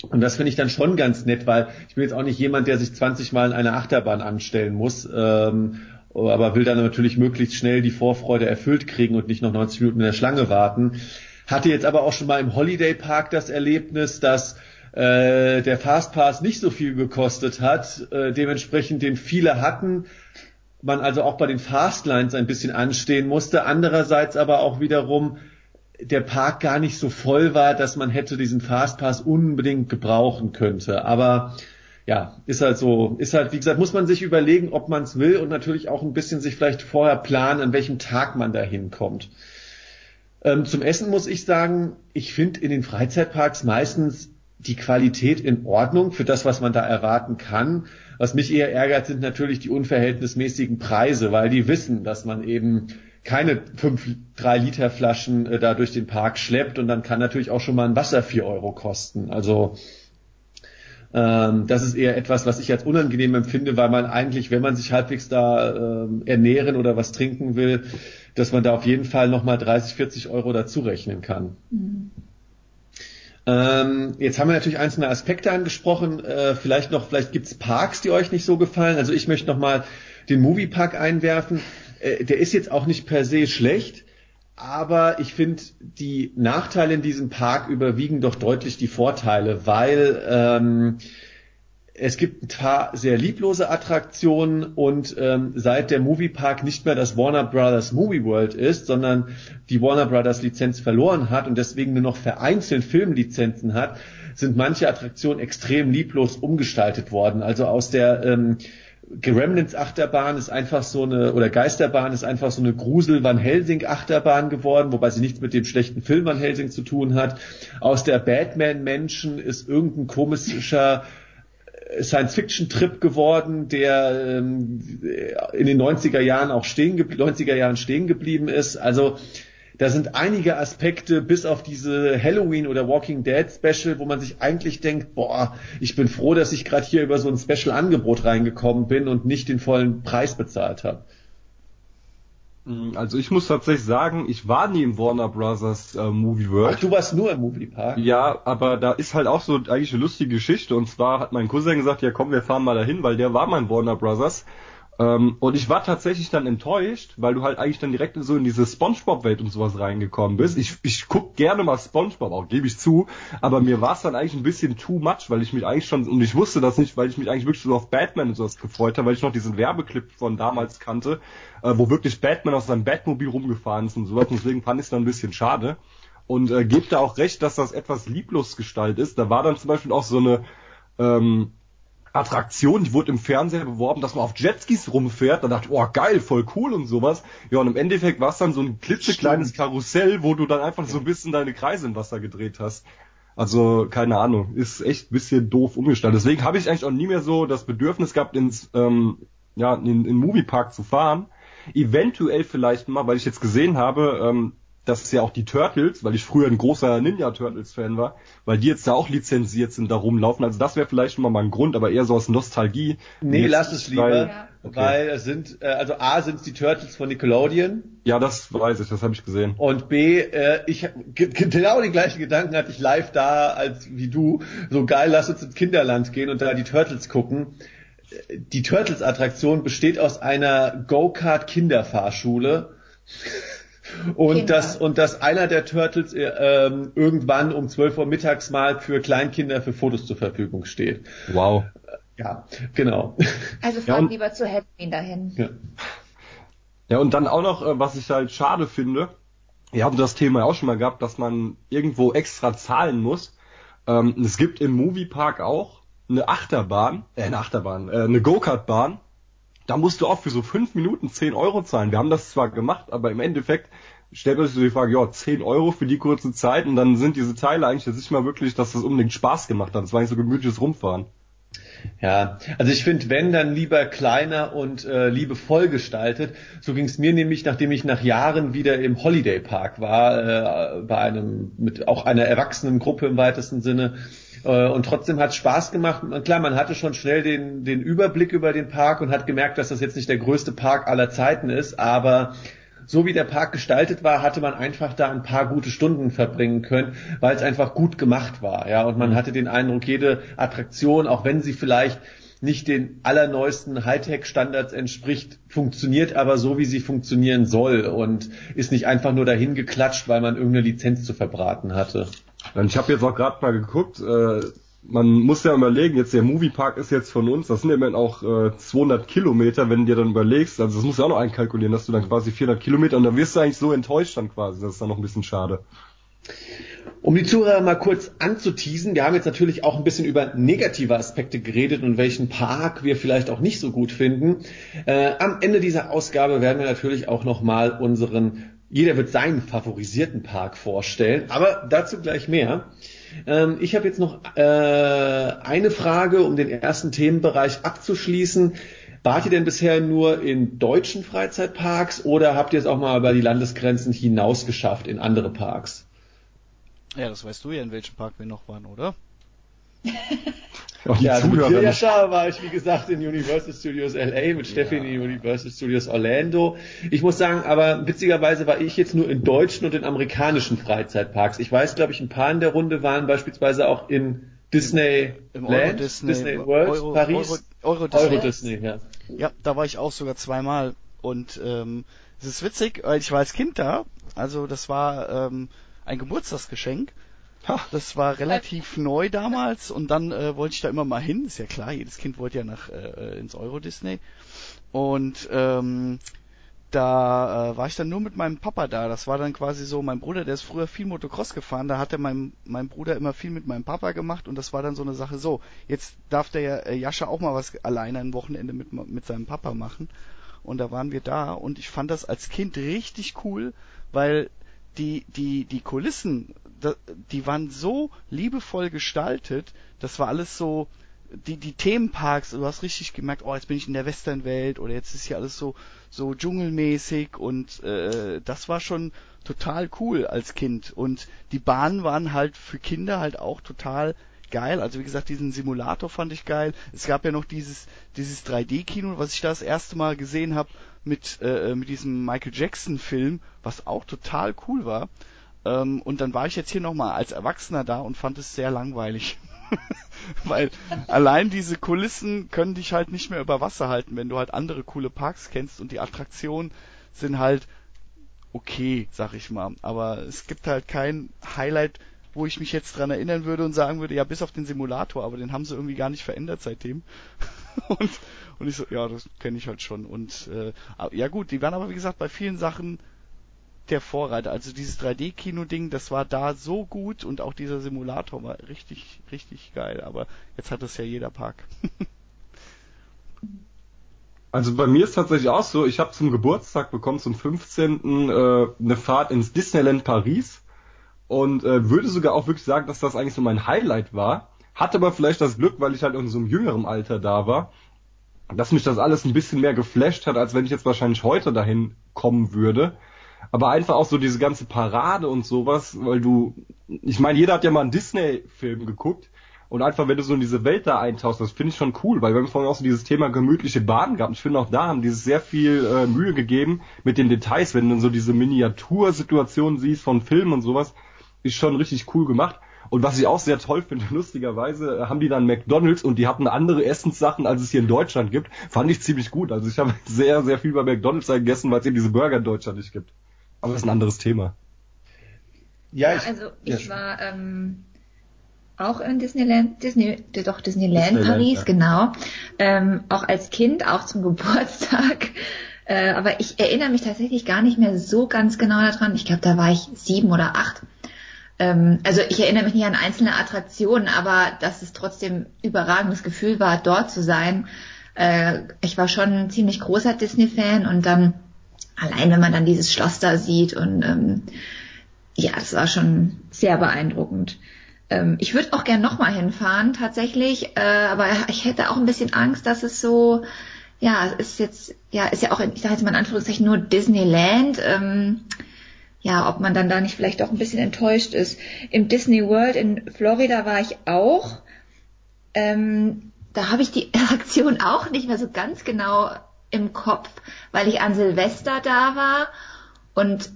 Und das finde ich dann schon ganz nett, weil ich bin jetzt auch nicht jemand, der sich 20 Mal in einer Achterbahn anstellen muss, ähm, aber will dann natürlich möglichst schnell die Vorfreude erfüllt kriegen und nicht noch 90 Minuten in der Schlange warten. Hatte jetzt aber auch schon mal im Holiday Park das Erlebnis, dass äh, der Fastpass nicht so viel gekostet hat, äh, dementsprechend den viele hatten, man also auch bei den Fastlines ein bisschen anstehen musste. Andererseits aber auch wiederum der Park gar nicht so voll war, dass man hätte diesen Fastpass unbedingt gebrauchen könnte. Aber ja, ist halt so, ist halt, wie gesagt, muss man sich überlegen, ob man es will und natürlich auch ein bisschen sich vielleicht vorher planen, an welchem Tag man da hinkommt. Ähm, zum Essen muss ich sagen, ich finde in den Freizeitparks meistens die Qualität in Ordnung für das, was man da erwarten kann. Was mich eher ärgert, sind natürlich die unverhältnismäßigen Preise, weil die wissen, dass man eben keine 5, 3 Liter Flaschen äh, da durch den Park schleppt und dann kann natürlich auch schon mal ein Wasser 4 Euro kosten. Also ähm, das ist eher etwas, was ich als unangenehm empfinde, weil man eigentlich, wenn man sich halbwegs da ähm, ernähren oder was trinken will, dass man da auf jeden Fall nochmal 30, 40 Euro dazu rechnen kann. Mhm. Ähm, jetzt haben wir natürlich einzelne Aspekte angesprochen. Äh, vielleicht noch, vielleicht gibt's Parks, die euch nicht so gefallen. Also ich möchte noch mal den Moviepark einwerfen. Äh, der ist jetzt auch nicht per se schlecht, aber ich finde, die Nachteile in diesem Park überwiegen doch deutlich die Vorteile, weil ähm, es gibt ein paar sehr lieblose Attraktionen und ähm, seit der Moviepark nicht mehr das Warner Brothers Movie World ist, sondern die Warner Brothers Lizenz verloren hat und deswegen nur noch vereinzelt Filmlizenzen hat, sind manche Attraktionen extrem lieblos umgestaltet worden. Also aus der ähm, Gremlins Achterbahn ist einfach so eine, oder Geisterbahn ist einfach so eine Grusel Van Helsing Achterbahn geworden, wobei sie nichts mit dem schlechten Film Van Helsing zu tun hat. Aus der Batman Menschen ist irgendein komischer Science-Fiction-Trip geworden, der ähm, in den 90er Jahren auch stehen, 90er Jahren stehen geblieben ist. Also da sind einige Aspekte bis auf diese Halloween oder Walking Dead Special, wo man sich eigentlich denkt, boah, ich bin froh, dass ich gerade hier über so ein Special Angebot reingekommen bin und nicht den vollen Preis bezahlt habe. Mm, also ich muss tatsächlich sagen, ich war nie im Warner Brothers äh, Movie World. Ach, du warst nur im Movie Park? Ja, aber da ist halt auch so eigentlich eine lustige Geschichte. Und zwar hat mein Cousin gesagt, ja komm, wir fahren mal dahin, weil der war mein Warner Brothers. Ähm, und ich war tatsächlich dann enttäuscht, weil du halt eigentlich dann direkt so in diese Spongebob-Welt und sowas reingekommen bist. Ich, ich guck gerne mal Spongebob, auch gebe ich zu, aber mir war es dann eigentlich ein bisschen too much, weil ich mich eigentlich schon, und ich wusste das nicht, weil ich mich eigentlich wirklich so auf Batman und sowas gefreut habe, weil ich noch diesen Werbeclip von damals kannte, äh, wo wirklich Batman aus seinem Batmobil rumgefahren ist und sowas, und deswegen fand ich es dann ein bisschen schade. Und äh, gebt da auch recht, dass das etwas lieblos gestaltet ist. Da war dann zum Beispiel auch so eine, ähm, Attraktion, die wurde im Fernseher beworben, dass man auf Jetskis rumfährt. Da dachte ich, oh geil, voll cool und sowas. Ja, und im Endeffekt war es dann so ein klitzekleines Karussell, wo du dann einfach so ein bisschen deine Kreise im Wasser gedreht hast. Also, keine Ahnung, ist echt ein bisschen doof umgestaltet. Deswegen habe ich eigentlich auch nie mehr so das Bedürfnis gehabt, ins, ähm, ja, in, in Moviepark zu fahren. Eventuell vielleicht mal, weil ich jetzt gesehen habe, ähm, dass ja auch die Turtles, weil ich früher ein großer Ninja Turtles Fan war, weil die jetzt da auch lizenziert sind, da rumlaufen. Also das wäre vielleicht schon mal ein Grund, aber eher so aus Nostalgie. Nee, jetzt, lass es lieber, weil, okay. weil es sind, äh, also A sind es die Turtles von Nickelodeon. Ja, das weiß ich, das habe ich gesehen. Und B, äh, ich genau die gleichen Gedanken hatte ich live da als wie du. So geil, lass uns ins Kinderland gehen und da die Turtles gucken. Die Turtles-Attraktion besteht aus einer Go-Kart-Kinderfahrschule. Und Kinder. dass und dass einer der Turtles äh, ähm, irgendwann um 12 Uhr mittags mal für Kleinkinder für Fotos zur Verfügung steht. Wow. Ja, genau. Also fahren ja, lieber zu Halloween dahin. Ja. ja, und dann auch noch, äh, was ich halt schade finde, wir haben das Thema auch schon mal gehabt, dass man irgendwo extra zahlen muss. Ähm, es gibt im Moviepark auch eine Achterbahn, äh, eine Achterbahn, äh, eine Go-Kart-Bahn. Da musst du auch für so fünf Minuten zehn Euro zahlen. Wir haben das zwar gemacht, aber im Endeffekt stellt man sich so die Frage, ja, zehn Euro für die kurze Zeit und dann sind diese Teile eigentlich jetzt nicht mal wirklich, dass das unbedingt Spaß gemacht hat. Das war nicht so gemütliches Rumfahren. Ja, also ich finde, wenn dann lieber kleiner und äh, liebevoll gestaltet. So ging es mir nämlich, nachdem ich nach Jahren wieder im Holiday Park war, äh, bei einem mit auch einer erwachsenen Gruppe im weitesten Sinne. Äh, und trotzdem hat es Spaß gemacht. Klar, man hatte schon schnell den, den Überblick über den Park und hat gemerkt, dass das jetzt nicht der größte Park aller Zeiten ist, aber so wie der Park gestaltet war, hatte man einfach da ein paar gute Stunden verbringen können, weil es einfach gut gemacht war. Ja, und man hatte den Eindruck, jede Attraktion, auch wenn sie vielleicht nicht den allerneuesten Hightech-Standards entspricht, funktioniert aber so, wie sie funktionieren soll und ist nicht einfach nur dahin geklatscht, weil man irgendeine Lizenz zu verbraten hatte. Ich habe jetzt auch gerade mal geguckt, äh, man muss ja überlegen, jetzt der Moviepark ist jetzt von uns, das sind immerhin auch äh, 200 Kilometer, wenn du dir dann überlegst, also das muss ja auch noch einkalkulieren, dass du dann quasi 400 Kilometer und dann wirst du eigentlich so enttäuscht dann quasi, das ist dann noch ein bisschen schade. Um die Zuhörer mal kurz anzuteasen, wir haben jetzt natürlich auch ein bisschen über negative Aspekte geredet und welchen Park wir vielleicht auch nicht so gut finden. Äh, am Ende dieser Ausgabe werden wir natürlich auch nochmal unseren, jeder wird seinen favorisierten Park vorstellen, aber dazu gleich mehr. Ähm, ich habe jetzt noch äh, eine Frage, um den ersten Themenbereich abzuschließen. Wart ihr denn bisher nur in deutschen Freizeitparks oder habt ihr es auch mal über die Landesgrenzen hinaus geschafft in andere Parks? Ja, das weißt du ja, in welchem Park wir noch waren, oder? Auch die ja, also mit Jascha war ich, wie gesagt, in Universal Studios LA, mit Steffi in Universal Studios Orlando. Ich muss sagen, aber witzigerweise war ich jetzt nur in deutschen und in amerikanischen Freizeitparks. Ich weiß, glaube ich, ein paar in der Runde waren beispielsweise auch in Disney Im, im Land, Disney, Disney World, Euro, Paris. Euro, Euro, Disney. Euro Disney, ja. Ja, da war ich auch sogar zweimal. Und ähm, es ist witzig, weil ich war als Kind da. Also das war ähm, ein Geburtstagsgeschenk. Das war relativ neu damals und dann äh, wollte ich da immer mal hin. Ist ja klar, jedes Kind wollte ja nach äh, ins Euro Disney. Und ähm, da äh, war ich dann nur mit meinem Papa da. Das war dann quasi so, mein Bruder, der ist früher viel Motocross gefahren, da hatte mein, mein Bruder immer viel mit meinem Papa gemacht und das war dann so eine Sache so, jetzt darf der äh, Jascha auch mal was alleine ein Wochenende mit, mit seinem Papa machen. Und da waren wir da und ich fand das als Kind richtig cool, weil die, die, die Kulissen, die waren so liebevoll gestaltet, das war alles so, die, die Themenparks, du hast richtig gemerkt, oh, jetzt bin ich in der Westernwelt oder jetzt ist hier alles so, so dschungelmäßig und äh, das war schon total cool als Kind. Und die Bahnen waren halt für Kinder halt auch total geil. Also wie gesagt, diesen Simulator fand ich geil. Es gab ja noch dieses, dieses 3D-Kino, was ich da das erste Mal gesehen habe mit, äh, mit diesem Michael Jackson-Film, was auch total cool war. Ähm, und dann war ich jetzt hier nochmal als Erwachsener da und fand es sehr langweilig. Weil allein diese Kulissen können dich halt nicht mehr über Wasser halten, wenn du halt andere coole Parks kennst und die Attraktionen sind halt okay, sag ich mal. Aber es gibt halt kein Highlight, wo ich mich jetzt dran erinnern würde und sagen würde, ja, bis auf den Simulator, aber den haben sie irgendwie gar nicht verändert seitdem. und, und ich so, ja, das kenne ich halt schon. Und äh, ja gut, die waren aber wie gesagt bei vielen Sachen der Vorreiter. Also dieses 3D-Kino-Ding, das war da so gut und auch dieser Simulator war richtig, richtig geil. Aber jetzt hat das ja jeder Park. also bei mir ist tatsächlich auch so, ich habe zum Geburtstag bekommen, zum 15. Äh, eine Fahrt ins Disneyland Paris und äh, würde sogar auch wirklich sagen, dass das eigentlich so mein Highlight war. Hatte aber vielleicht das Glück, weil ich halt in so einem jüngeren Alter da war, dass mich das alles ein bisschen mehr geflasht hat, als wenn ich jetzt wahrscheinlich heute dahin kommen würde aber einfach auch so diese ganze Parade und sowas, weil du, ich meine, jeder hat ja mal einen Disney-Film geguckt und einfach, wenn du so in diese Welt da eintauchst, das finde ich schon cool, weil wir haben vorhin auch so dieses Thema gemütliche Bahn gehabt. Ich finde auch da haben die sehr viel äh, Mühe gegeben mit den Details, wenn du so diese Miniatursituationen siehst von Filmen und sowas, ist schon richtig cool gemacht. Und was ich auch sehr toll finde, lustigerweise, äh, haben die dann McDonalds und die hatten andere Essenssachen, als es hier in Deutschland gibt. Fand ich ziemlich gut. Also ich habe sehr, sehr viel bei McDonalds gegessen, weil es eben diese Burger in Deutschland nicht gibt. Aber das ist ein anderes Thema. Ja, ich, also ich ja. war ähm, auch in Disneyland, Disney, doch Disneyland, Disneyland Paris, ja. genau. Ähm, auch als Kind, auch zum Geburtstag. Äh, aber ich erinnere mich tatsächlich gar nicht mehr so ganz genau daran. Ich glaube, da war ich sieben oder acht. Ähm, also ich erinnere mich nicht an einzelne Attraktionen, aber dass es trotzdem überragendes Gefühl war, dort zu sein. Äh, ich war schon ein ziemlich großer Disney-Fan und dann allein, wenn man dann dieses Schloss da sieht und ähm, ja, das war schon sehr beeindruckend. Ähm, ich würde auch gern nochmal hinfahren, tatsächlich, äh, aber ich hätte auch ein bisschen Angst, dass es so, ja, es ist jetzt, ja, ist ja auch, ich sage jetzt mal in Anführungszeichen nur Disneyland. Ähm, ja, ob man dann da nicht vielleicht auch ein bisschen enttäuscht ist. Im Disney World in Florida war ich auch. Ähm, da habe ich die Aktion auch nicht mehr so ganz genau im Kopf, weil ich an Silvester da war und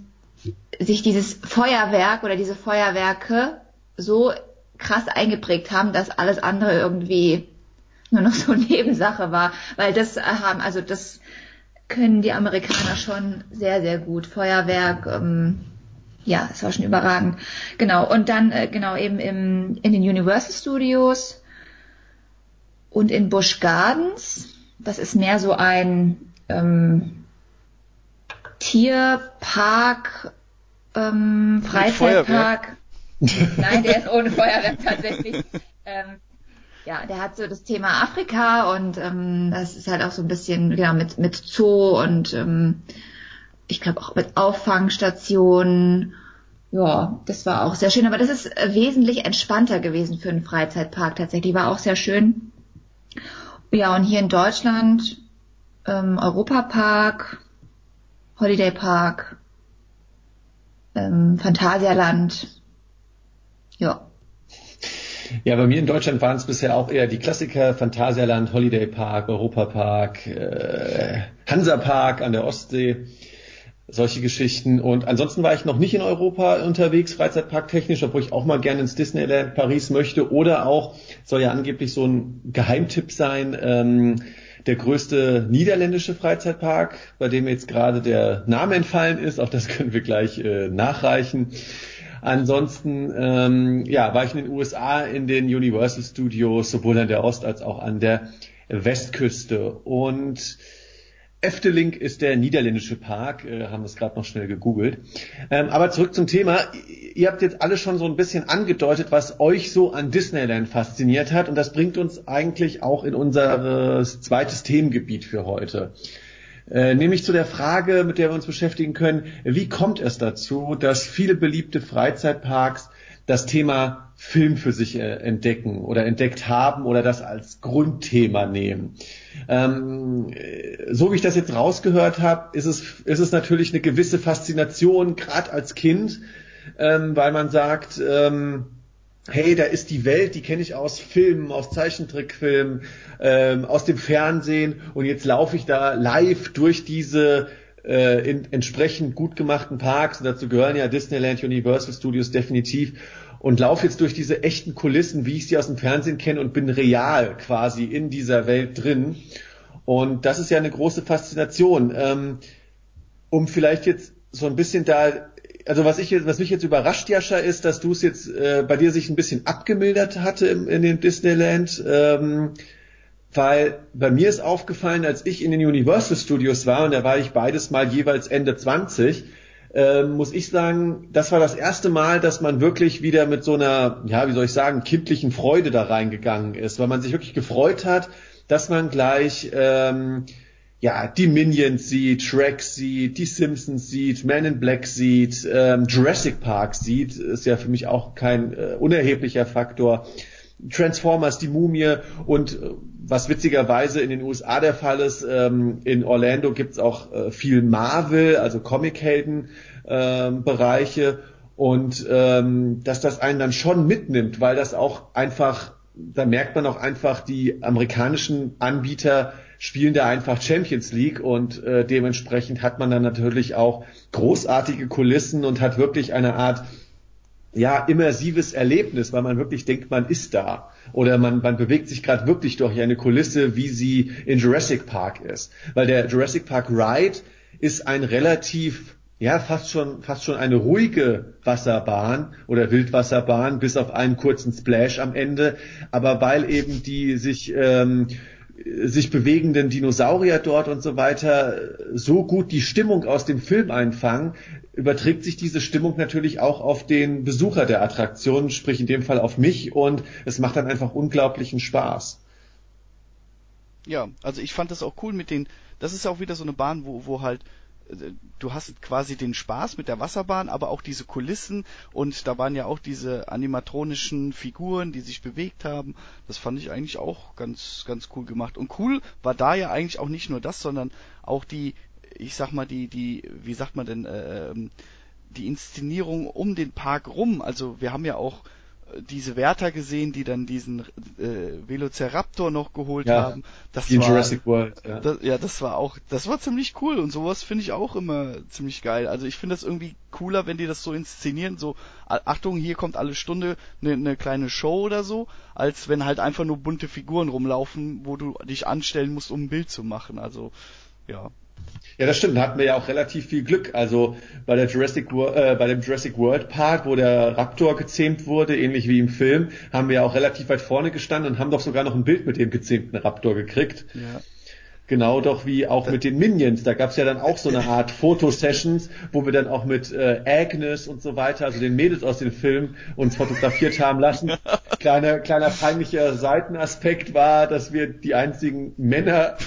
sich dieses Feuerwerk oder diese Feuerwerke so krass eingeprägt haben, dass alles andere irgendwie nur noch so Nebensache war, weil das haben, also das können die Amerikaner schon sehr, sehr gut. Feuerwerk, ähm, ja, es war schon überragend. Genau, und dann äh, genau eben im, in den Universal Studios und in Busch Gardens. Das ist mehr so ein ähm, Tierpark, ähm, Freizeitpark. Nein, der ist ohne Feuerwerk tatsächlich. Ähm, ja, der hat so das Thema Afrika und ähm, das ist halt auch so ein bisschen genau mit mit Zoo und ähm, ich glaube auch mit Auffangstationen. Ja, das war auch sehr schön, aber das ist äh, wesentlich entspannter gewesen für einen Freizeitpark tatsächlich. War auch sehr schön. Ja, und hier in Deutschland ähm, Europapark, Holiday Park, ähm, Phantasialand. Ja. Ja, bei mir in Deutschland waren es bisher auch eher die Klassiker Phantasialand, Holiday Park, Europapark, äh, Hansapark an der Ostsee, solche Geschichten. Und ansonsten war ich noch nicht in Europa unterwegs, Freizeitparktechnisch, obwohl ich auch mal gerne ins Disneyland Paris möchte. Oder auch, soll ja angeblich so ein Geheimtipp sein, ähm, der größte niederländische Freizeitpark, bei dem jetzt gerade der Name entfallen ist. Auch das können wir gleich äh, nachreichen. Ansonsten ähm, ja, war ich in den USA in den Universal Studios, sowohl an der Ost- als auch an der Westküste. Und Efteling ist der niederländische Park, äh, haben es gerade noch schnell gegoogelt. Ähm, aber zurück zum Thema. Ihr habt jetzt alle schon so ein bisschen angedeutet, was euch so an Disneyland fasziniert hat. Und das bringt uns eigentlich auch in unser zweites Themengebiet für heute. Äh, nämlich zu der Frage, mit der wir uns beschäftigen können, wie kommt es dazu, dass viele beliebte Freizeitparks das Thema Film für sich äh, entdecken oder entdeckt haben oder das als Grundthema nehmen. Ähm, so wie ich das jetzt rausgehört habe, ist es, ist es natürlich eine gewisse Faszination, gerade als Kind, ähm, weil man sagt, ähm, hey, da ist die Welt, die kenne ich aus Filmen, aus Zeichentrickfilmen, ähm, aus dem Fernsehen und jetzt laufe ich da live durch diese äh, in, entsprechend gut gemachten Parks. Und dazu gehören ja Disneyland, Universal Studios definitiv und laufe jetzt durch diese echten Kulissen, wie ich sie aus dem Fernsehen kenne und bin real quasi in dieser Welt drin und das ist ja eine große Faszination. Ähm, um vielleicht jetzt so ein bisschen da also was ich jetzt, was mich jetzt überrascht, Jascha, ist, dass du es jetzt äh, bei dir sich ein bisschen abgemildert hatte im, in dem Disneyland, ähm, weil bei mir ist aufgefallen, als ich in den Universal Studios war und da war ich beides mal jeweils Ende 20, äh, muss ich sagen, das war das erste Mal, dass man wirklich wieder mit so einer, ja, wie soll ich sagen, kindlichen Freude da reingegangen ist, weil man sich wirklich gefreut hat, dass man gleich ähm, ja, die Minions sieht, Shrek sieht, die Simpsons sieht, Man in Black sieht, ähm, Jurassic Park sieht, ist ja für mich auch kein äh, unerheblicher Faktor. Transformers, die Mumie und äh, was witzigerweise in den USA der Fall ist, ähm, in Orlando gibt's auch äh, viel Marvel, also Comichelden ähm, Bereiche. Und ähm, dass das einen dann schon mitnimmt, weil das auch einfach, da merkt man auch einfach die amerikanischen Anbieter spielen da einfach Champions League und äh, dementsprechend hat man dann natürlich auch großartige Kulissen und hat wirklich eine Art ja, immersives Erlebnis, weil man wirklich denkt, man ist da. Oder man, man bewegt sich gerade wirklich durch eine Kulisse, wie sie in Jurassic Park ist. Weil der Jurassic Park Ride ist ein relativ, ja, fast schon, fast schon eine ruhige Wasserbahn oder Wildwasserbahn, bis auf einen kurzen Splash am Ende. Aber weil eben die sich ähm, sich bewegenden Dinosaurier dort und so weiter so gut die Stimmung aus dem Film einfangen, überträgt sich diese Stimmung natürlich auch auf den Besucher der Attraktion, sprich in dem Fall auf mich und es macht dann einfach unglaublichen Spaß. Ja, also ich fand das auch cool mit den, das ist auch wieder so eine Bahn, wo, wo halt du hast quasi den Spaß mit der Wasserbahn, aber auch diese Kulissen und da waren ja auch diese animatronischen Figuren, die sich bewegt haben. Das fand ich eigentlich auch ganz, ganz cool gemacht. Und cool war da ja eigentlich auch nicht nur das, sondern auch die, ich sag mal, die, die, wie sagt man denn, äh, ähm, die Inszenierung um den Park rum. Also wir haben ja auch diese Wärter gesehen, die dann diesen äh, Velociraptor noch geholt ja, haben. Das war, Jurassic World. Ja. Das, ja, das war auch, das war ziemlich cool und sowas finde ich auch immer ziemlich geil. Also ich finde das irgendwie cooler, wenn die das so inszenieren, so Achtung, hier kommt alle Stunde eine ne kleine Show oder so, als wenn halt einfach nur bunte Figuren rumlaufen, wo du dich anstellen musst, um ein Bild zu machen. Also ja, ja, das stimmt. Da hatten wir ja auch relativ viel Glück. Also bei der Jurassic äh, bei dem Jurassic World Park, wo der Raptor gezähmt wurde, ähnlich wie im Film, haben wir ja auch relativ weit vorne gestanden und haben doch sogar noch ein Bild mit dem gezähmten Raptor gekriegt. Ja. Genau doch wie auch mit den Minions. Da gab es ja dann auch so eine Art Fotosessions, wo wir dann auch mit äh, Agnes und so weiter, also den Mädels aus dem Film, uns fotografiert haben lassen. Kleiner, kleiner peinlicher Seitenaspekt war, dass wir die einzigen Männer,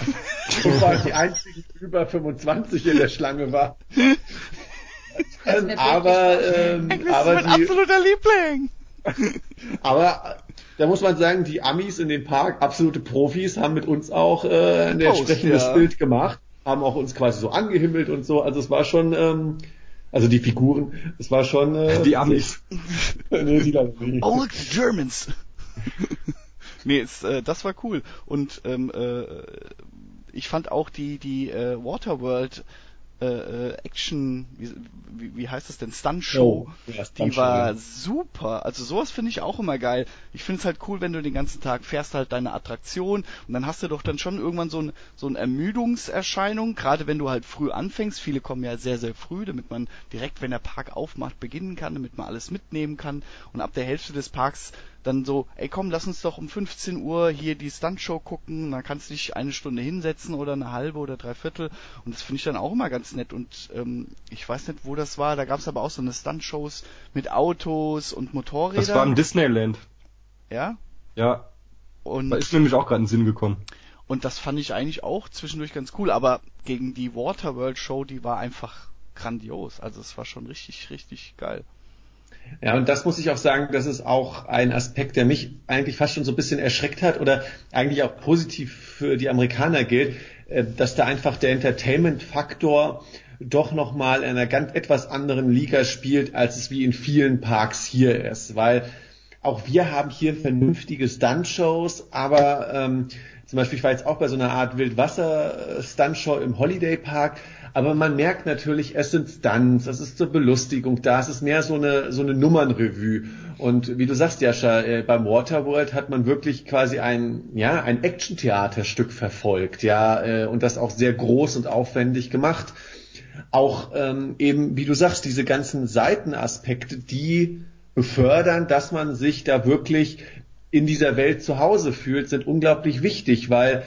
die einzigen über 25 in der Schlange waren. Ähm, aber ähm, aber ist mein die, absoluter Liebling. aber da muss man sagen, die Amis in dem Park, absolute Profis, haben mit uns auch äh, ein entsprechendes ja. Bild gemacht, haben auch uns quasi so angehimmelt und so. Also es war schon, ähm, also die Figuren, es war schon äh, die Amis. nee, die nicht. Oh, look, the Germans. nee, es, äh, das war cool und ähm, äh, ich fand auch die die äh, Waterworld äh, äh, Action, wie, wie heißt das denn, Stunt-Show, oh, ja, Stunt die war super. Also sowas finde ich auch immer geil. Ich finde es halt cool, wenn du den ganzen Tag fährst halt deine Attraktion und dann hast du doch dann schon irgendwann so, ein, so eine Ermüdungserscheinung, gerade wenn du halt früh anfängst. Viele kommen ja sehr, sehr früh, damit man direkt, wenn der Park aufmacht, beginnen kann, damit man alles mitnehmen kann. Und ab der Hälfte des Parks dann so, ey komm, lass uns doch um 15 Uhr hier die Stuntshow gucken, dann kannst du dich eine Stunde hinsetzen oder eine halbe oder dreiviertel und das finde ich dann auch immer ganz nett und ähm, ich weiß nicht, wo das war, da gab es aber auch so eine Stuntshows mit Autos und Motorrädern. Das war im Disneyland. Ja? Ja. Und da ist nämlich auch gerade ein Sinn gekommen. Und das fand ich eigentlich auch zwischendurch ganz cool, aber gegen die Waterworld Show, die war einfach grandios. Also es war schon richtig, richtig geil. Ja, und das muss ich auch sagen, das ist auch ein Aspekt, der mich eigentlich fast schon so ein bisschen erschreckt hat oder eigentlich auch positiv für die Amerikaner gilt, äh, dass da einfach der Entertainment-Faktor doch nochmal in einer ganz etwas anderen Liga spielt, als es wie in vielen Parks hier ist, weil auch wir haben hier vernünftige Stunt-Shows, aber ähm, zum Beispiel, ich war jetzt auch bei so einer Art Wildwasser-Stuntshow im Holiday Park, aber man merkt natürlich, es sind Stunts, es ist zur Belustigung da, es ist mehr so eine, so eine Nummernrevue. Und wie du sagst, Jascha, äh, beim Waterworld hat man wirklich quasi ein, ja, ein Action-Theaterstück verfolgt, ja, äh, und das auch sehr groß und aufwendig gemacht. Auch ähm, eben, wie du sagst, diese ganzen Seitenaspekte, die befördern, dass man sich da wirklich in dieser Welt zu Hause fühlt, sind unglaublich wichtig, weil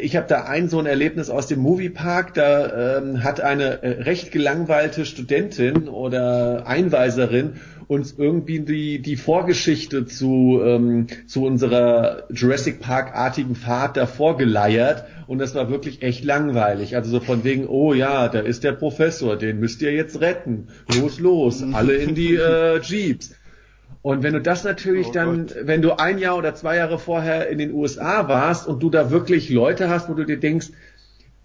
ich habe da ein so ein Erlebnis aus dem Moviepark, da ähm, hat eine äh, recht gelangweilte Studentin oder Einweiserin uns irgendwie die, die Vorgeschichte zu, ähm, zu unserer Jurassic Park-artigen Fahrt da vorgeleiert und das war wirklich echt langweilig. Also so von wegen, oh ja, da ist der Professor, den müsst ihr jetzt retten. Los, los, alle in die äh, Jeeps. Und wenn du das natürlich oh dann, Gott. wenn du ein Jahr oder zwei Jahre vorher in den USA warst und du da wirklich Leute hast, wo du dir denkst,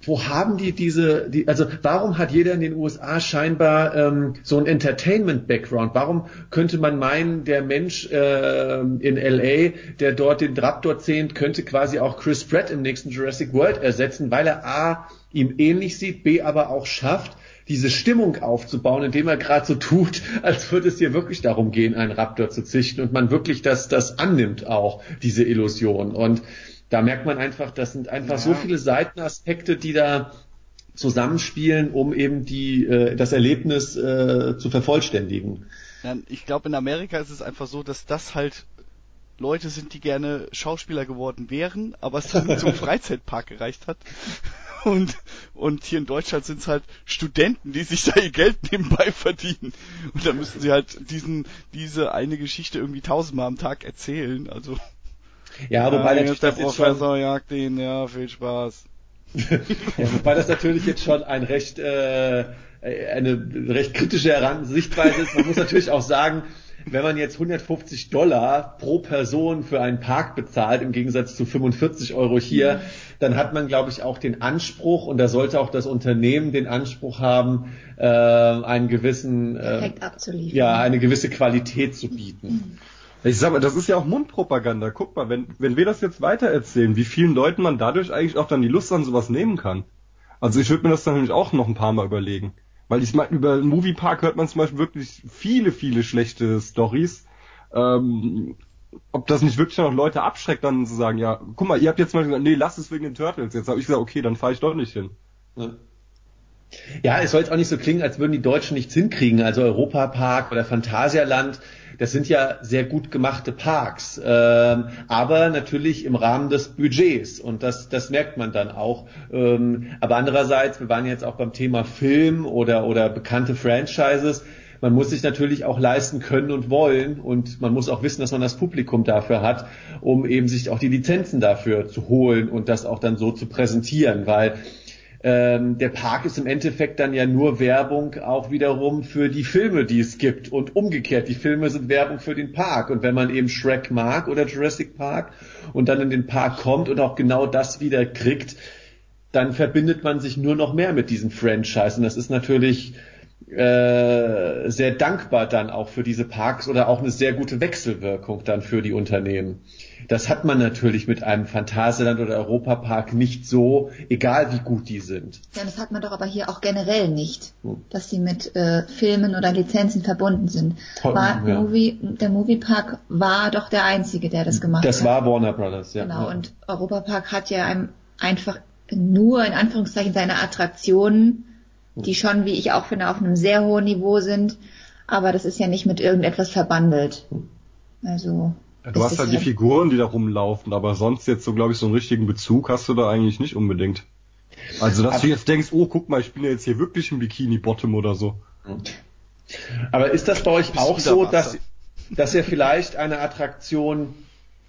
wo haben die diese, die, also warum hat jeder in den USA scheinbar ähm, so ein Entertainment-Background? Warum könnte man meinen, der Mensch äh, in LA, der dort den Raptor zählt, könnte quasi auch Chris Pratt im nächsten Jurassic World ersetzen, weil er A, ihm ähnlich sieht, B, aber auch schafft, diese Stimmung aufzubauen, indem er gerade so tut, als würde es hier wirklich darum gehen, einen Raptor zu züchten und man wirklich das, das annimmt auch, diese Illusion. Und da merkt man einfach, das sind einfach ja. so viele Seitenaspekte, die da zusammenspielen, um eben die, äh, das Erlebnis äh, zu vervollständigen. Ich glaube, in Amerika ist es einfach so, dass das halt Leute sind, die gerne Schauspieler geworden wären, aber es dann zum Freizeitpark gereicht hat. Und, und hier in Deutschland sind es halt Studenten, die sich da ihr Geld nebenbei verdienen. Und da müssen sie halt diesen, diese eine Geschichte irgendwie tausendmal am Tag erzählen. Also. Ja, wobei ja, natürlich der Professor jagt ihn, ja, viel Spaß. ja, wobei das natürlich jetzt schon ein recht äh, eine recht kritische Sichtweise ist. Man muss natürlich auch sagen, wenn man jetzt 150 Dollar pro Person für einen Park bezahlt, im Gegensatz zu 45 Euro hier, dann hat man, glaube ich, auch den Anspruch, und da sollte auch das Unternehmen den Anspruch haben, äh, einen gewissen, äh, ja, eine gewisse Qualität zu bieten. Ich sag mal, das ist ja auch Mundpropaganda. Guck mal, wenn, wenn wir das jetzt weitererzählen, wie vielen Leuten man dadurch eigentlich auch dann die Lust an sowas nehmen kann. Also ich würde mir das dann nämlich auch noch ein paar Mal überlegen. Weil ich meine, über den Moviepark hört man zum Beispiel wirklich viele, viele schlechte Stories. Ähm, ob das nicht wirklich noch Leute abschreckt, dann zu sagen, ja, guck mal, ihr habt jetzt mal gesagt, nee, lass es wegen den Turtles. Jetzt habe ich gesagt, okay, dann fahre ich doch nicht hin. Ja, es soll jetzt auch nicht so klingen, als würden die Deutschen nichts hinkriegen. Also Europapark oder Phantasialand, das sind ja sehr gut gemachte Parks, ähm, aber natürlich im Rahmen des Budgets und das, das merkt man dann auch. Ähm, aber andererseits, wir waren jetzt auch beim Thema Film oder, oder bekannte Franchises. Man muss sich natürlich auch leisten können und wollen und man muss auch wissen, dass man das Publikum dafür hat, um eben sich auch die Lizenzen dafür zu holen und das auch dann so zu präsentieren, weil ähm, der Park ist im Endeffekt dann ja nur Werbung auch wiederum für die Filme, die es gibt. Und umgekehrt, die Filme sind Werbung für den Park. Und wenn man eben Shrek mag oder Jurassic Park und dann in den Park kommt und auch genau das wieder kriegt, dann verbindet man sich nur noch mehr mit diesem Franchise. Und das ist natürlich äh, sehr dankbar dann auch für diese Parks oder auch eine sehr gute Wechselwirkung dann für die Unternehmen. Das hat man natürlich mit einem Phantasialand oder Europapark nicht so, egal wie gut die sind. Ja, das hat man doch aber hier auch generell nicht, Hm. dass sie mit äh, Filmen oder Lizenzen verbunden sind. War ja. Movie, der Moviepark war doch der einzige, der das gemacht Das hat. war Warner Brothers, ja. Genau, ja. und Europapark hat ja einem einfach nur in Anführungszeichen seine Attraktionen, die schon, wie ich auch finde, auf einem sehr hohen Niveau sind, aber das ist ja nicht mit irgendetwas verbandelt. Also. Ja, du hast halt die Figuren, die da rumlaufen, aber sonst jetzt so, glaube ich, so einen richtigen Bezug hast du da eigentlich nicht unbedingt. Also, dass du jetzt denkst, oh, guck mal, ich bin ja jetzt hier wirklich im Bikini-Bottom oder so. Aber ist das bei euch Bist auch so, dass, dass ihr vielleicht eine Attraktion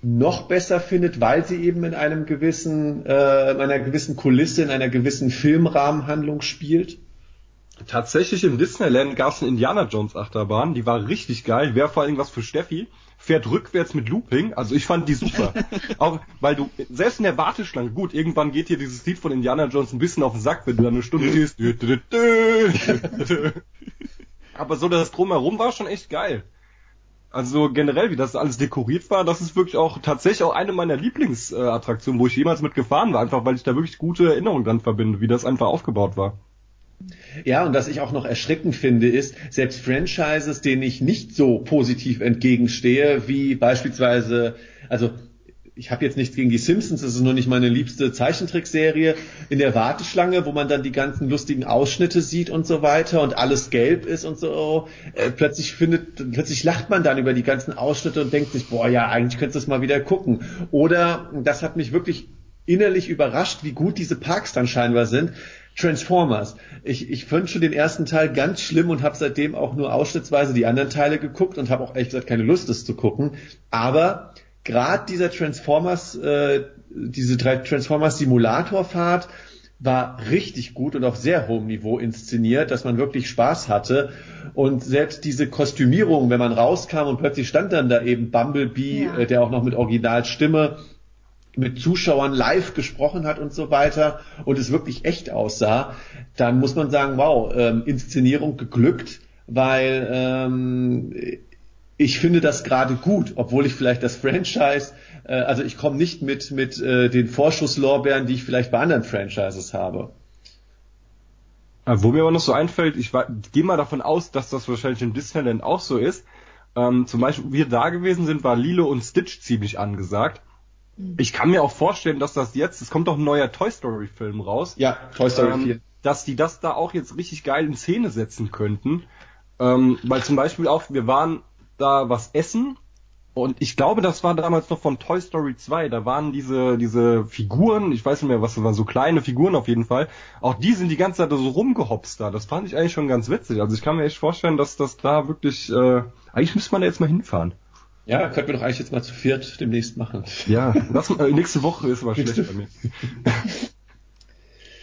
noch besser findet, weil sie eben in einem gewissen, äh, in einer gewissen Kulisse, in einer gewissen Filmrahmenhandlung spielt? Tatsächlich im Disneyland gab es eine Indiana Jones Achterbahn, die war richtig geil, wäre vor allem was für Steffi, fährt rückwärts mit Looping, also ich fand die super. Auch, weil du, selbst in der Warteschlange, gut, irgendwann geht dir dieses Lied von Indiana Jones ein bisschen auf den Sack, wenn du da eine Stunde dü. Aber so das Drumherum war schon echt geil. Also generell, wie das alles dekoriert war, das ist wirklich auch tatsächlich auch eine meiner Lieblingsattraktionen, wo ich jemals mit gefahren war, einfach weil ich da wirklich gute Erinnerungen dran verbinde, wie das einfach aufgebaut war. Ja, und was ich auch noch erschreckend finde, ist, selbst Franchises, denen ich nicht so positiv entgegenstehe, wie beispielsweise, also ich habe jetzt nichts gegen die Simpsons, das ist nur nicht meine liebste Zeichentrickserie, in der Warteschlange, wo man dann die ganzen lustigen Ausschnitte sieht und so weiter und alles gelb ist und so, äh, plötzlich findet, plötzlich lacht man dann über die ganzen Ausschnitte und denkt sich, boah, ja, eigentlich könntest du es mal wieder gucken. Oder, das hat mich wirklich innerlich überrascht, wie gut diese Parks dann scheinbar sind. Transformers. Ich, ich fand schon den ersten Teil ganz schlimm und habe seitdem auch nur ausschnittsweise die anderen Teile geguckt und habe auch ehrlich gesagt keine Lust, es zu gucken. Aber gerade dieser Transformers, äh, diese Transformers Simulatorfahrt war richtig gut und auf sehr hohem Niveau inszeniert, dass man wirklich Spaß hatte. Und selbst diese Kostümierung, wenn man rauskam und plötzlich stand dann da eben Bumblebee, Ja. äh, der auch noch mit Originalstimme mit Zuschauern live gesprochen hat und so weiter und es wirklich echt aussah, dann muss man sagen, wow, ähm, Inszenierung geglückt, weil ähm, ich finde das gerade gut, obwohl ich vielleicht das Franchise, äh, also ich komme nicht mit mit äh, den Vorschusslorbeeren, die ich vielleicht bei anderen Franchises habe. Äh, Wo mir aber noch so einfällt, ich war- gehe mal davon aus, dass das wahrscheinlich in Disneyland auch so ist. Ähm, zum Beispiel, wir da gewesen sind, war Lilo und Stitch ziemlich angesagt. Ich kann mir auch vorstellen, dass das jetzt, es kommt doch ein neuer Toy Story Film raus, Ja, Toy Story ähm, 4. dass die das da auch jetzt richtig geil in Szene setzen könnten. Ähm, weil zum Beispiel auch, wir waren da was essen Und ich glaube, das war damals noch von Toy Story 2. Da waren diese, diese Figuren, ich weiß nicht mehr, was das waren, so kleine Figuren auf jeden Fall. Auch die sind die ganze Zeit so rumgehopst da. Das fand ich eigentlich schon ganz witzig. Also ich kann mir echt vorstellen, dass das da wirklich, äh, eigentlich müsste man da jetzt mal hinfahren. Ja, könnten wir doch eigentlich jetzt mal zu viert demnächst machen. Ja, lass, äh, nächste Woche ist aber schlecht bei mir.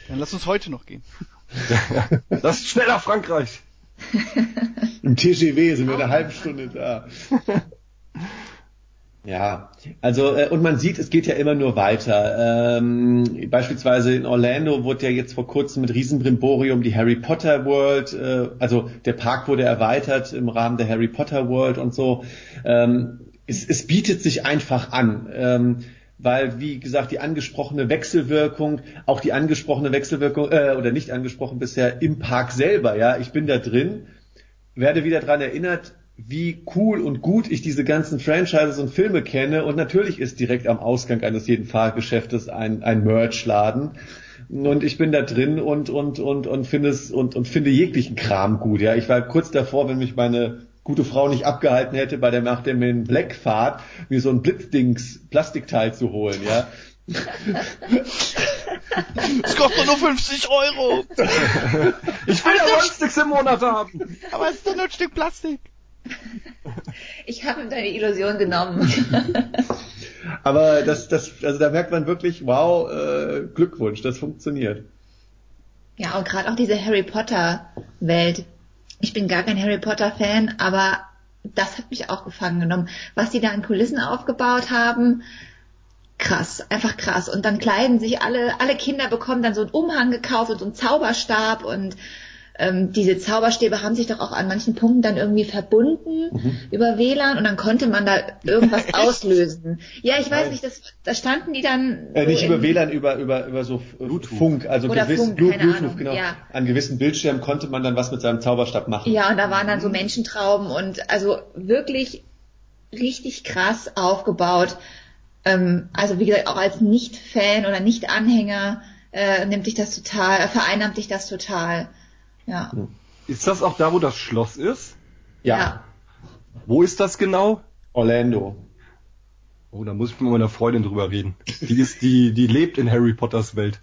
Dann lass uns heute noch gehen. Das ist schneller Frankreich. Im TGW sind wir eine halbe Stunde da. Ja, also äh, und man sieht, es geht ja immer nur weiter. Ähm, beispielsweise in Orlando wurde ja jetzt vor kurzem mit Riesenbrimborium die Harry Potter World, äh, also der Park wurde erweitert im Rahmen der Harry Potter World und so. Ähm, es, es bietet sich einfach an. Ähm, weil, wie gesagt, die angesprochene Wechselwirkung, auch die angesprochene Wechselwirkung, äh, oder nicht angesprochen bisher im Park selber, ja, ich bin da drin, werde wieder dran erinnert, wie cool und gut ich diese ganzen Franchises und Filme kenne und natürlich ist direkt am Ausgang eines jeden Fahrgeschäftes ein, ein Merchladen und ich bin da drin und und und und finde es und und finde jeglichen Kram gut ja ich war kurz davor wenn mich meine gute Frau nicht abgehalten hätte, bei der nach der Men Black Fahrt mir so ein Blitzdings Plastikteil zu holen, ja. Es kostet nur 50 Euro. Ich will ja Rollsticks im Monat haben. Aber es ist doch nur ein Stück Plastik. Ich habe ihm deine Illusion genommen. Aber das, das, also da merkt man wirklich, wow, äh, Glückwunsch, das funktioniert. Ja, und gerade auch diese Harry Potter Welt. Ich bin gar kein Harry Potter Fan, aber das hat mich auch gefangen genommen. Was die da an Kulissen aufgebaut haben, krass, einfach krass. Und dann kleiden sich alle, alle Kinder bekommen dann so einen Umhang gekauft und so einen Zauberstab und ähm, diese Zauberstäbe haben sich doch auch an manchen Punkten dann irgendwie verbunden mhm. über WLAN und dann konnte man da irgendwas auslösen. Ja, ich weiß Nein. nicht, das, da standen die dann. Äh, nicht über WLAN, über, über, über so Bluetooth. Funk, also Oder gewiss, Funk, Bluetooth, keine Bluetooth, Ahnung. genau. Ja. An gewissen Bildschirmen konnte man dann was mit seinem Zauberstab machen. Ja, und da waren dann so Menschentrauben und also wirklich richtig krass aufgebaut. Ähm, also wie gesagt, auch als Nicht-Fan oder Nicht-Anhänger äh, nimmt dich das total, vereinnahmt dich das total. Ja. Ist das auch da, wo das Schloss ist? Ja. Ja. Wo ist das genau? Orlando. Oh, da muss ich mit meiner Freundin drüber reden. Die ist, die, die lebt in Harry Potters Welt.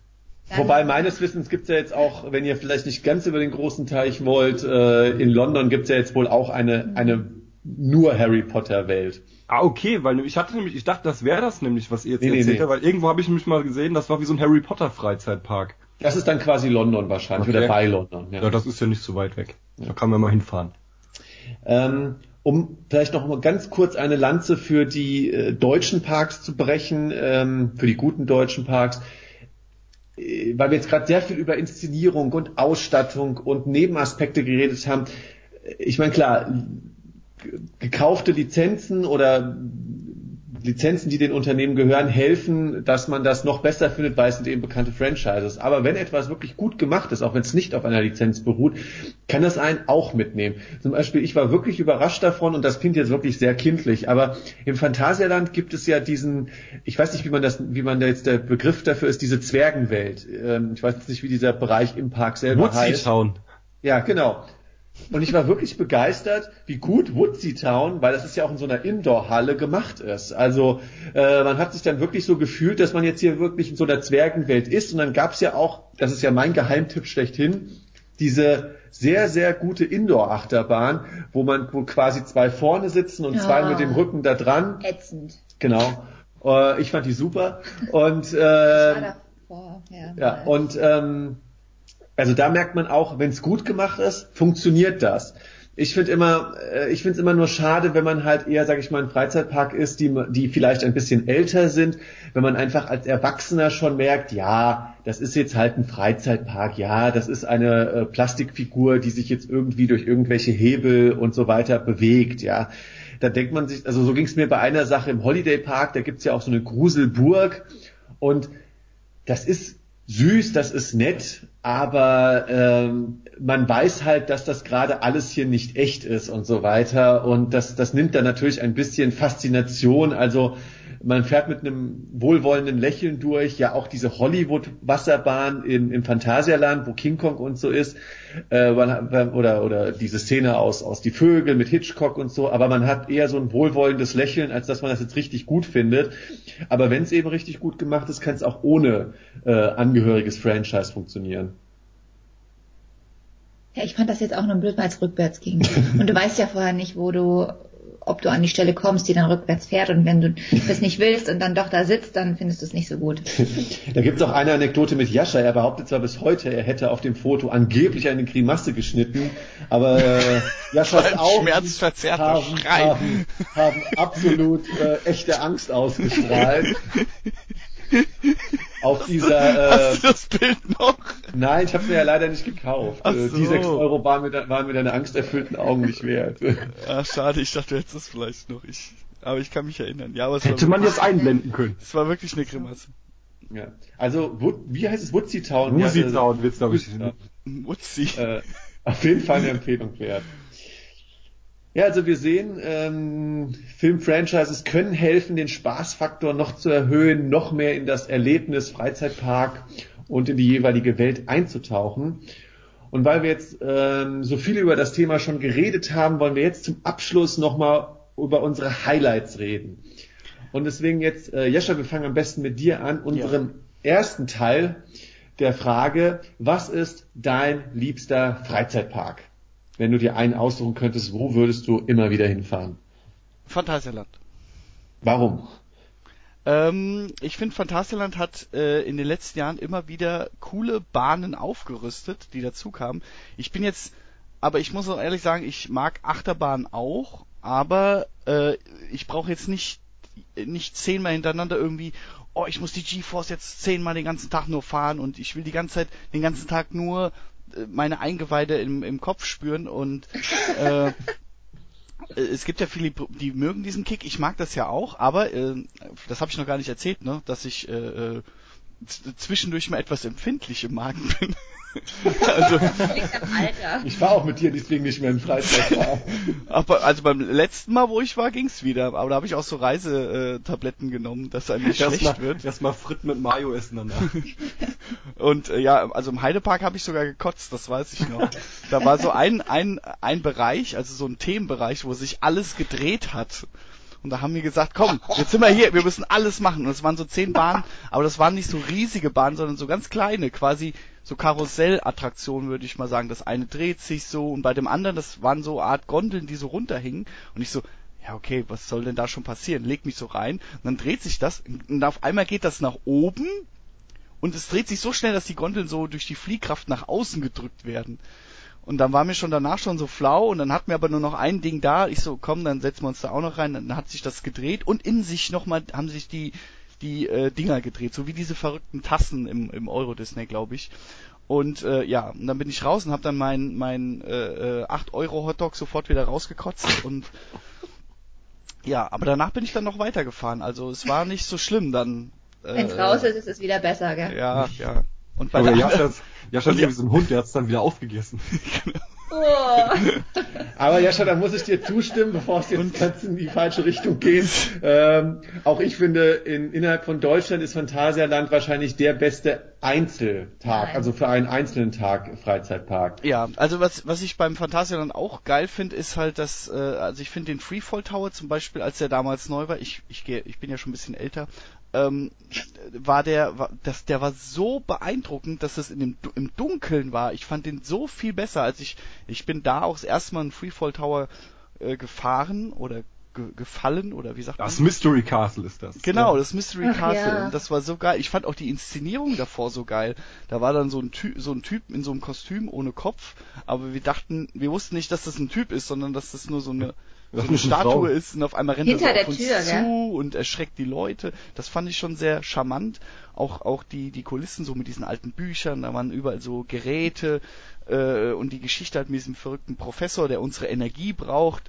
Wobei meines Wissens gibt's ja jetzt auch, wenn ihr vielleicht nicht ganz über den großen Teich wollt, äh, in London gibt's ja jetzt wohl auch eine, eine nur Harry Potter Welt. Ah, okay, weil ich hatte nämlich, ich dachte, das wäre das nämlich, was ihr jetzt Nee, nee, erzählt nee. habt, weil irgendwo habe ich nämlich mal gesehen, das war wie so ein Harry Potter Freizeitpark. Das ist dann quasi London wahrscheinlich Okay. oder bei London. Ja, das ist ja nicht so weit weg. Da kann man mal hinfahren. Ähm, um vielleicht noch mal ganz kurz eine Lanze für die äh, deutschen Parks zu brechen, ähm, für die guten deutschen Parks, äh, weil wir jetzt gerade sehr viel über Inszenierung und Ausstattung und Nebenaspekte geredet haben. Ich meine, klar, gekaufte Lizenzen oder Lizenzen, die den Unternehmen gehören, helfen, dass man das noch besser findet, weil es sind eben bekannte Franchises. Aber wenn etwas wirklich gut gemacht ist, auch wenn es nicht auf einer Lizenz beruht, kann das einen auch mitnehmen. Zum Beispiel, ich war wirklich überrascht davon und das klingt jetzt wirklich sehr kindlich, aber im Phantasialand gibt es ja diesen, ich weiß nicht, wie man das, wie man da jetzt der Begriff dafür ist, diese Zwergenwelt. Ähm, ich weiß jetzt nicht, wie dieser Bereich im Park selber Woodsy heißt. Town. Ja, genau. Und ich war wirklich begeistert, wie gut Woodsy Town, weil das ist ja auch in so einer Indoor-Halle gemacht ist. Also äh, man hat sich dann wirklich so gefühlt, dass man jetzt hier wirklich in so einer Zwergenwelt ist. Und dann gab's ja auch, das ist ja mein Geheimtipp schlechthin, diese sehr, sehr gute Indoor-Achterbahn, wo man wo quasi zwei vorne sitzen und Ja. zwei mit dem Rücken da dran. Ätzend. Genau. Äh, ich fand die super. Und äh. Ja, ja, und ähm, also da merkt man auch, wenn es gut gemacht ist, funktioniert das. Ich finde immer, äh, ich finde es immer nur schade, wenn man halt eher, sage ich mal, ein Freizeitpark ist, die, die vielleicht ein bisschen älter sind, wenn man einfach als Erwachsener schon merkt, ja, das ist jetzt halt ein Freizeitpark, ja, das ist eine äh, Plastikfigur, die sich jetzt irgendwie durch irgendwelche Hebel und so weiter bewegt, ja. Da denkt man sich, also so ging es mir bei einer Sache im Holiday Park, da gibt's ja auch so eine Gruselburg und das ist süß, das ist nett, aber ähm, man weiß halt, dass das gerade alles hier nicht echt ist und so weiter. Und das, das nimmt dann natürlich ein bisschen Faszination. Also man fährt mit einem wohlwollenden Lächeln durch, ja auch diese Hollywood-Wasserbahn in, im Phantasialand, wo King Kong und so ist, äh, oder, oder diese Szene aus, aus Die Vögel mit Hitchcock und so, aber man hat eher so ein wohlwollendes Lächeln, als dass man das jetzt richtig gut findet. Aber wenn es eben richtig gut gemacht ist, kann es auch ohne äh, angehöriges Franchise funktionieren. Ja, ich fand das jetzt auch nur blöd, weil es rückwärts ging. Und du weißt ja vorher nicht, wo du, ob du an die Stelle kommst, die dann rückwärts fährt. Und wenn du das nicht willst und dann doch da sitzt, dann findest du es nicht so gut. da gibt es auch eine Anekdote mit Jascha. Er behauptet zwar bis heute, er hätte auf dem Foto angeblich eine Grimasse geschnitten, aber äh, Jaschas Augen haben, haben, haben, absolut äh, echte Angst ausgestrahlt. auf dieser. Äh, Hast du das Bild noch? Nein, ich habe es mir ja leider nicht gekauft. Ach äh, so. Die 6 Euro waren mir, waren mir deine angsterfüllten Augen nicht wert. Ach, schade, ich dachte, du hättest es vielleicht noch. Ich, aber ich kann mich erinnern. Ja, aber es Hätte war man jetzt einblenden können. Es war wirklich eine Grimasse. Ja. Also, Wood, wie heißt es? Woodsy Town? Woodsy Ja, Town wird's, glaube ich. Mutzi. Äh, auf jeden Fall eine Empfehlung wert. Ja, also wir sehen, ähm, Filmfranchises können helfen, den Spaßfaktor noch zu erhöhen, noch mehr in das Erlebnis Freizeitpark und in die jeweilige Welt einzutauchen. Und weil wir jetzt ähm, so viel über das Thema schon geredet haben, wollen wir jetzt zum Abschluss nochmal über unsere Highlights reden. Und deswegen jetzt, äh, Jescha, wir fangen am besten mit dir an, unserem ersten Teil der Frage, was ist dein liebster Freizeitpark? Wenn du dir einen aussuchen könntest, wo würdest du immer wieder hinfahren? Phantasialand. Warum? Ähm, ich finde, Phantasialand hat äh, in den letzten Jahren immer wieder coole Bahnen aufgerüstet, die dazu kamen. Ich bin jetzt, aber ich muss auch ehrlich sagen, ich mag Achterbahnen auch, aber äh, ich brauche jetzt nicht nicht zehnmal hintereinander irgendwie, oh, ich muss die GeForce jetzt zehnmal den ganzen Tag nur fahren und ich will die ganze Zeit den ganzen Tag nur meine Eingeweide im, im Kopf spüren und äh, es gibt ja viele, die mögen diesen Kick. Ich mag das ja auch, aber äh, das habe ich noch gar nicht erzählt, ne, dass ich äh, zwischendurch mal etwas empfindlich im Magen bin. also. Ich war auch mit dir deswegen nicht mehr im Freizeitpark. aber also beim letzten Mal, wo ich war, ging's wieder. Aber da habe ich auch so Reisetabletten genommen, dass einem nicht schlecht mal, wird. Erstmal Frit mit Mayo essen danach. Und äh, ja, also im Heidepark habe ich sogar gekotzt, das weiß ich noch. Da war so ein, ein, ein Bereich, also so ein Themenbereich, wo sich alles gedreht hat. Und da haben wir gesagt, komm, jetzt sind wir hier, wir müssen alles machen. Und es waren so zehn Bahnen, aber das waren nicht so riesige Bahnen, sondern so ganz kleine, quasi so Karussellattraktionen, würde ich mal sagen. Das eine dreht sich so und bei dem anderen, das waren so Art Gondeln, die so runterhingen. Und ich so, ja okay, was soll denn da schon passieren? Leg mich so rein und dann dreht sich das und auf einmal geht das nach oben und es dreht sich so schnell, dass die Gondeln so durch die Fliehkraft nach außen gedrückt werden. Und dann war mir schon danach schon so flau und dann hatten wir aber nur noch ein Ding da. Ich so, komm, dann setzen wir uns da auch noch rein. Dann hat sich das gedreht und in sich nochmal haben sich die die äh, Dinger gedreht, so wie diese verrückten Tassen im, im Euro Disney, glaube ich. Und äh, ja, und dann bin ich raus und habe dann mein mein äh, 8 Euro Hotdog sofort wieder rausgekotzt und ja, aber danach bin ich dann noch weitergefahren. Also es war nicht so schlimm dann. Äh, Wenn es raus ist, ist es wieder besser, gell? Ja, ja. Und bei Aber der Jascha, Jascha ist wie so ein Hund, der hat es dann wieder aufgegessen. Oh. Aber Jascha, da muss ich dir zustimmen, bevor es jetzt ganz in die falsche Richtung geht. Ähm, auch ich finde, in, innerhalb von Deutschland ist Phantasialand wahrscheinlich der beste Einzeltag, also für einen einzelnen Tag Freizeitpark. Ja, also was, was ich beim Phantasialand auch geil finde, ist halt, dass, äh, also ich finde den Freefall Tower zum Beispiel, als der damals neu war, ich, ich, geh, ich bin ja schon ein bisschen älter, ähm, war der, war, das, der war so beeindruckend, dass es in dem, im Dunkeln war. Ich fand den so viel besser, als ich, ich bin da auch das erste Mal einen Freefall Tower äh, gefahren oder ge, gefallen oder wie sagt das man? Das Mystery Castle ist das. Genau, das Mystery Ach, Castle. ja. Und das war so geil. Ich fand auch die Inszenierung davor so geil. Da war dann so ein Typ, so ein Typ in so einem Kostüm ohne Kopf, aber wir dachten, wir wussten nicht, dass das ein Typ ist, sondern dass das nur so eine so eine Statue ist und auf einmal rennt Hinter er auf uns Tür, zu gell? und erschreckt die Leute. Das fand ich schon sehr charmant. Auch auch die die Kulissen so mit diesen alten Büchern, da waren überall so Geräte äh, und die Geschichte halt mit diesem verrückten Professor, der unsere Energie braucht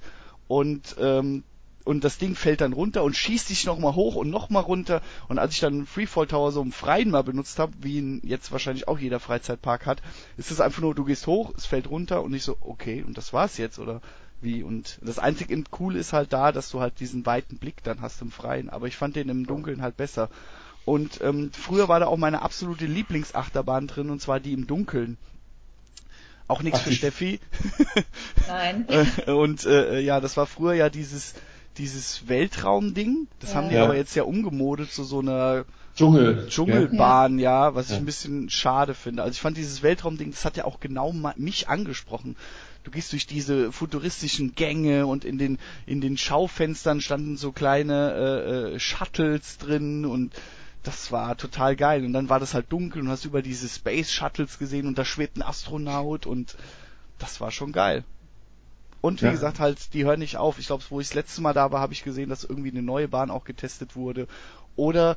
und ähm, und das Ding fällt dann runter und schießt sich nochmal hoch und nochmal runter. Und als ich dann Freefall Tower so im Freien mal benutzt habe, wie ihn jetzt wahrscheinlich auch jeder Freizeitpark hat, ist es einfach nur, du gehst hoch, es fällt runter und ich so, okay, und das war's jetzt, oder wie und das einzige cool ist halt da, dass du halt diesen weiten Blick dann hast im Freien, aber ich fand den im Dunkeln halt besser. Und ähm, früher war da auch meine absolute Lieblingsachterbahn drin und zwar die im Dunkeln. Auch nichts für Steffi. Nein. und äh, ja, das war früher ja dieses dieses Weltraumding. Das ja. haben die ja. aber jetzt ja umgemodet zu so einer Dschungel. Dschungelbahn, ja, ja was ich ein bisschen schade finde. Also ich fand dieses Weltraumding, das hat ja auch genau mich angesprochen. Du gehst durch diese futuristischen Gänge und in den in den Schaufenstern standen so kleine äh, äh, Shuttles drin und das war total geil. Und dann war das halt dunkel und hast über diese Space Shuttles gesehen und da schwebt ein Astronaut und das war schon geil. Und wie ja. gesagt, halt, die hören nicht auf. Ich glaube, wo ich das letzte Mal da war, habe ich gesehen, dass irgendwie eine neue Bahn auch getestet wurde. Oder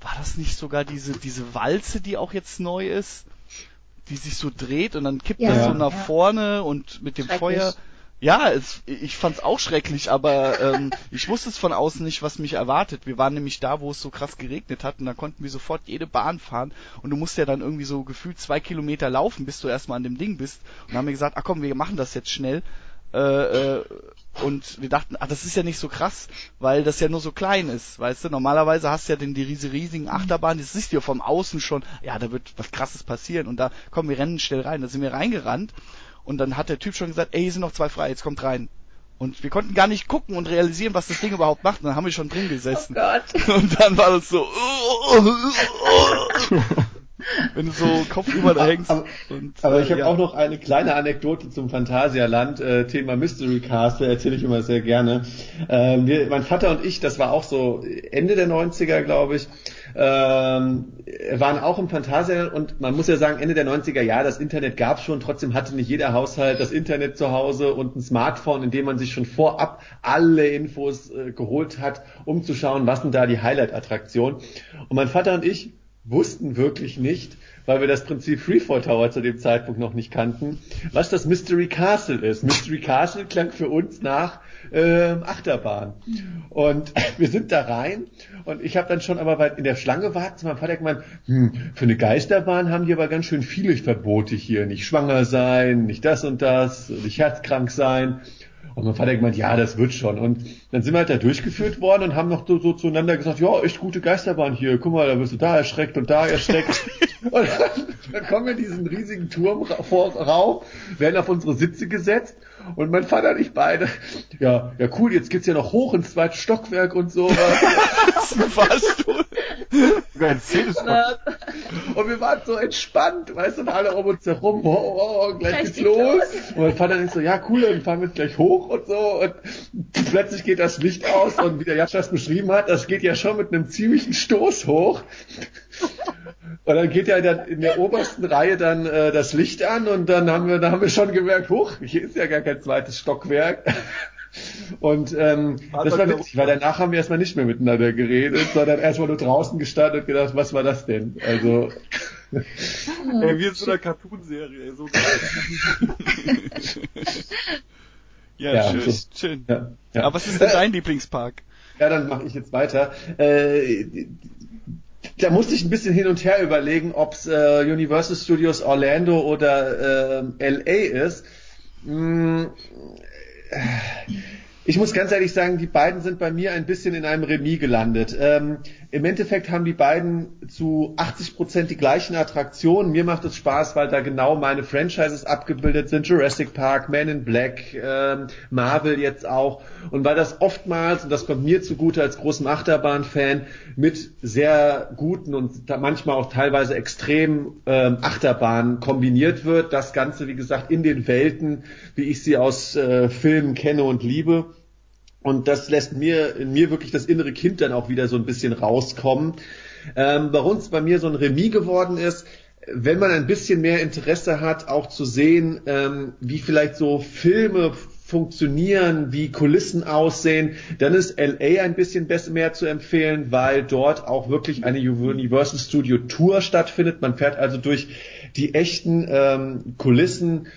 war das nicht sogar diese, diese Walze, die auch jetzt neu ist? Die sich so dreht und dann kippt ja, das so nach ja. vorne und mit dem Feuer. Ja, es, ich fand's auch schrecklich, aber ähm, ich wusste es von außen nicht, was mich erwartet. Wir waren nämlich da, wo es so krass geregnet hat und da konnten wir sofort jede Bahn fahren und du musst ja dann irgendwie so gefühlt zwei Kilometer laufen, bis du erstmal an dem Ding bist. Und dann haben wir gesagt, ach komm, wir machen das jetzt schnell. Äh, äh, und wir dachten, ach, das ist ja nicht so krass, weil das ja nur so klein ist, weißt du? Normalerweise hast du ja den, die riese, riesigen Achterbahn, das siehst du ja vom Außen schon, ja, da wird was krasses passieren und da, kommen wir rennen schnell rein. Da sind wir reingerannt und dann hat der Typ schon gesagt, ey, hier sind noch zwei frei, jetzt kommt rein. Und wir konnten gar nicht gucken und realisieren, was das Ding überhaupt macht. Und dann haben wir schon drin gesessen. Oh Gott. Und dann war das so. wenn du so kopfüber da hängst. Aber, und, aber ich habe ja. auch noch eine kleine Anekdote zum Phantasialand, äh, Thema Mystery Castle, erzähle ich immer sehr gerne. Äh, wir, mein Vater und ich, das war auch so Ende der 90er, glaube ich, ähm, waren auch im Phantasialand und man muss ja sagen, Ende der 90er, ja, das Internet gab schon, trotzdem hatte nicht jeder Haushalt das Internet zu Hause und ein Smartphone, in dem man sich schon vorab alle Infos äh, geholt hat, um zu schauen, was sind da die Highlight-Attraktionen. Und mein Vater und ich wussten wirklich nicht, weil wir das Prinzip Freefall Tower zu dem Zeitpunkt noch nicht kannten, was das Mystery Castle ist. Mystery Castle klang für uns nach äh, Achterbahn. Und wir sind da rein und ich habe dann schon aber in der Schlange warten zu meinem Vater gemeint, hm, für eine Geisterbahn haben die aber ganz schön viele Verbote hier. Nicht schwanger sein, nicht das und das, nicht herzkrank sein. Und mein Vater hat gemeint, ja, das wird schon. Und dann sind wir halt da durchgeführt worden und haben noch so, so zueinander gesagt, ja, echt gute Geisterbahn hier. Guck mal, da wirst du da erschreckt und da erschreckt. und dann, dann kommen wir diesen riesigen Turm rauf, werden auf unsere Sitze gesetzt und mein Vater und ich beide, ja, ja cool, jetzt geht's ja noch hoch ins zweite Stockwerk und so. Was du? Und wir waren so entspannt, weißt du, und alle um uns herum, oh, oh, oh gleich, geht's los. los. Und mein Vater denkt so, ja cool, dann fahren wir jetzt gleich hoch und so. Und plötzlich geht das Licht aus und wie der Jascha es beschrieben hat, das geht ja schon mit einem ziemlichen Stoß hoch. Und dann geht ja dann in der obersten Reihe dann äh, das Licht an und dann haben wir, da haben wir schon gemerkt, huch, hier ist ja gar kein zweites Stockwerk. Und ähm, das war witzig, weil danach haben wir erstmal nicht mehr miteinander geredet, sondern erstmal nur draußen gestanden und gedacht, was war das denn? Also. ey, wie in so einer Cartoon-Serie, so ja, ja, schön. So, schön. Ja, ja. Aber was ist denn dein Lieblingspark? Ja, dann mache ich jetzt weiter. Äh, da musste ich ein bisschen hin und her überlegen, ob es äh, Universal Studios Orlando oder äh, LA ist. Hm, ich muss ganz ehrlich sagen, die beiden sind bei mir ein bisschen in einem Remis gelandet. Ähm, Im Endeffekt haben die beiden zu 80 Prozent die gleichen Attraktionen. Mir macht es Spaß, weil da genau meine Franchises abgebildet sind. Jurassic Park, Man in Black, ähm, Marvel jetzt auch. Und weil das oftmals, und das kommt mir zugute als großem Achterbahn-Fan, mit sehr guten und manchmal auch teilweise extremen ähm, Achterbahnen kombiniert wird. Das Ganze, wie gesagt, in den Welten, wie ich sie aus äh, Filmen kenne und liebe. Und das lässt mir, in mir wirklich das innere Kind dann auch wieder so ein bisschen rauskommen. Ähm, warum es bei mir so ein Remis geworden ist, wenn man ein bisschen mehr Interesse hat, auch zu sehen, ähm, wie vielleicht so Filme funktionieren, wie Kulissen aussehen, dann ist LA ein bisschen besser mehr zu empfehlen, weil dort auch wirklich eine Universal Studio Tour stattfindet. Man fährt also durch die echten ähm, Kulissen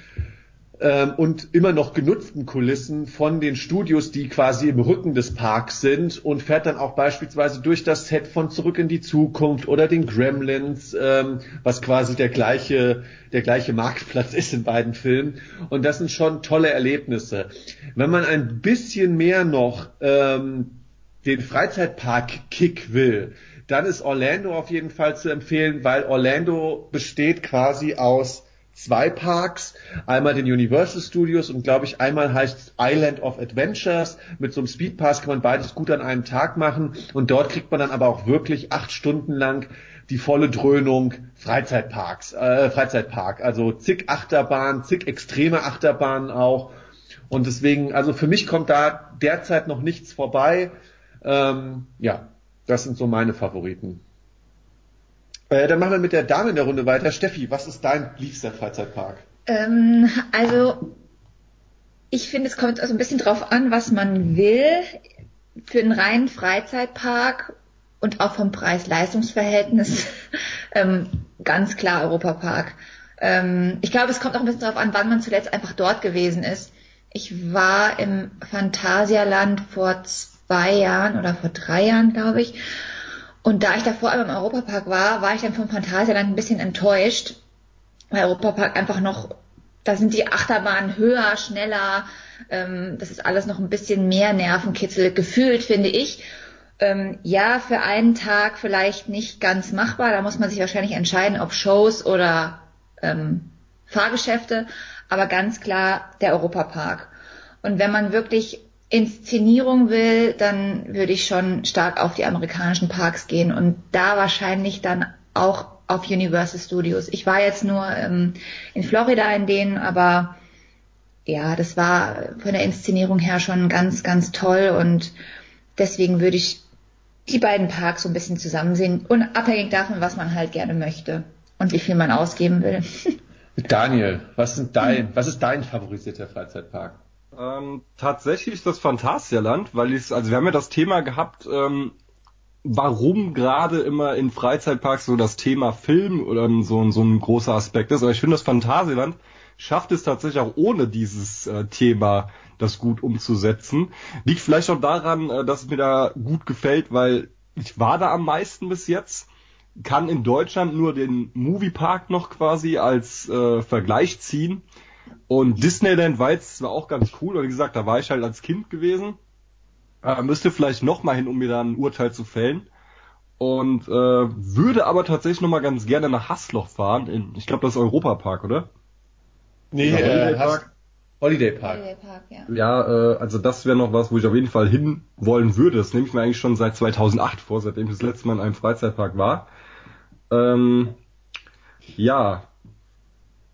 ähm, und immer noch genutzten Kulissen von den Studios, die quasi im Rücken des Parks sind und fährt dann auch beispielsweise durch das Set von Zurück in die Zukunft oder den Gremlins, ähm, was quasi der gleiche, der gleiche Marktplatz ist in beiden Filmen. Und das sind schon tolle Erlebnisse. Wenn man ein bisschen mehr noch ähm, den Freizeitpark-Kick will, dann ist Orlando auf jeden Fall zu empfehlen, weil Orlando besteht quasi aus zwei Parks, einmal den Universal Studios und glaube ich einmal heißt Island of Adventures. Mit so einem Speedpass kann man beides gut an einem Tag machen und dort kriegt man dann aber auch wirklich acht Stunden lang die volle Dröhnung Freizeitparks, äh, Freizeitpark. Also zig Achterbahnen, zig extreme Achterbahnen auch. Und deswegen, also für mich kommt da derzeit noch nichts vorbei. Ähm, ja, das sind so meine Favoriten. Äh, dann machen wir mit der Dame in der Runde weiter. Steffi, was ist dein liebster Freizeitpark? Ähm, also, ich finde, es kommt also ein bisschen drauf an, was man will. Für einen reinen Freizeitpark und auch vom Preis-Leistungs-Verhältnis ähm, ganz klar Europapark. Ähm, ich glaube, es kommt auch ein bisschen darauf an, wann man zuletzt einfach dort gewesen ist. Ich war im Phantasialand vor zwei Jahren oder vor drei Jahren, glaube ich. Und da ich davor einmal im Europapark war, war ich dann vom Phantasialand ein bisschen enttäuscht, weil Europapark einfach noch, da sind die Achterbahnen höher, schneller, ähm, das ist alles noch ein bisschen mehr Nervenkitzel gefühlt, finde ich. Ähm, ja, für einen Tag vielleicht nicht ganz machbar, da muss man sich wahrscheinlich entscheiden, ob Shows oder ähm, Fahrgeschäfte, aber ganz klar der Europapark. Und wenn man wirklich Inszenierung will, dann würde ich schon stark auf die amerikanischen Parks gehen und da wahrscheinlich dann auch auf Universal Studios. Ich war jetzt nur ähm, in Florida in denen, aber ja, das war von der Inszenierung her schon ganz, ganz toll und deswegen würde ich die beiden Parks so ein bisschen zusammen sehen, unabhängig davon, was man halt gerne möchte und wie viel man ausgeben will. Daniel, was sind dein, was ist dein favorisierter Freizeitpark? Ähm, tatsächlich das Phantasialand, weil ich also wir haben ja das Thema gehabt, ähm, warum gerade immer in Freizeitparks so das Thema Film oder so, so ein großer Aspekt ist. Aber ich finde, das Phantasialand schafft es tatsächlich auch ohne dieses äh, Thema das gut umzusetzen. Liegt vielleicht auch daran, äh, dass es mir da gut gefällt, weil ich war da am meisten bis jetzt, kann in Deutschland nur den Moviepark noch quasi als äh, Vergleich ziehen und Disneyland war jetzt zwar auch ganz cool, aber wie gesagt, da war ich halt als Kind gewesen. Äh, müsste vielleicht noch mal hin, um mir da ein Urteil zu fällen. Und äh, würde aber tatsächlich noch mal ganz gerne nach Hassloch fahren. In, ich glaube, das ist Europapark, oder? Nee, äh, Holiday Park. Holiday Park. Holiday Park ja. Ja, äh, also das wäre noch was, wo ich auf jeden Fall hin wollen würde. Das nehme ich mir eigentlich schon seit 2008 vor, seitdem ich das letzte Mal in einem Freizeitpark war. Ähm, ja,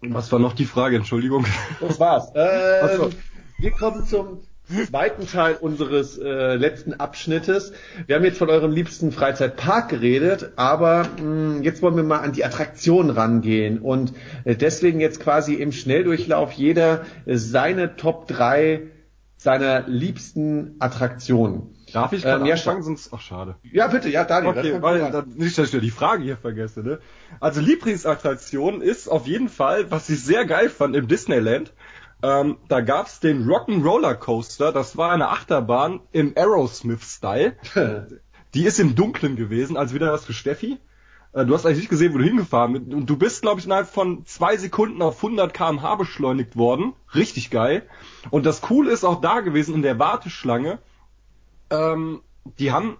was war noch die Frage? Entschuldigung. Das war's. Ähm, so. Wir kommen zum zweiten Teil unseres äh, letzten Abschnittes. Wir haben jetzt von eurem liebsten Freizeitpark geredet, aber mh, hm, jetzt wollen wir mal an die Attraktion rangehen und äh, deswegen jetzt quasi im Schnelldurchlauf jeder äh, seine Top 3 seiner liebsten Attraktionen. Darf ich gerade ähm, ja, anfangen, sonst, ach schade. Ja, bitte, ja, Daniel. Okay, weil, dann, nicht, dass ich wieder die Frage hier vergesse, ne? Also Lieblingsattraktion ist auf jeden Fall, was ich sehr geil fand im Disneyland, ähm, da gab's den Rock'n'Roller Coaster, das war eine Achterbahn im Aerosmith-Style. die ist im Dunkeln gewesen, also wieder was für Steffi. Äh, du hast eigentlich nicht gesehen, wo du hingefahren bist. Und du bist, glaube ich, innerhalb von zwei Sekunden auf 100 kmh beschleunigt worden. Richtig geil. Und das Coole ist auch da gewesen in der Warteschlange, ähm, die haben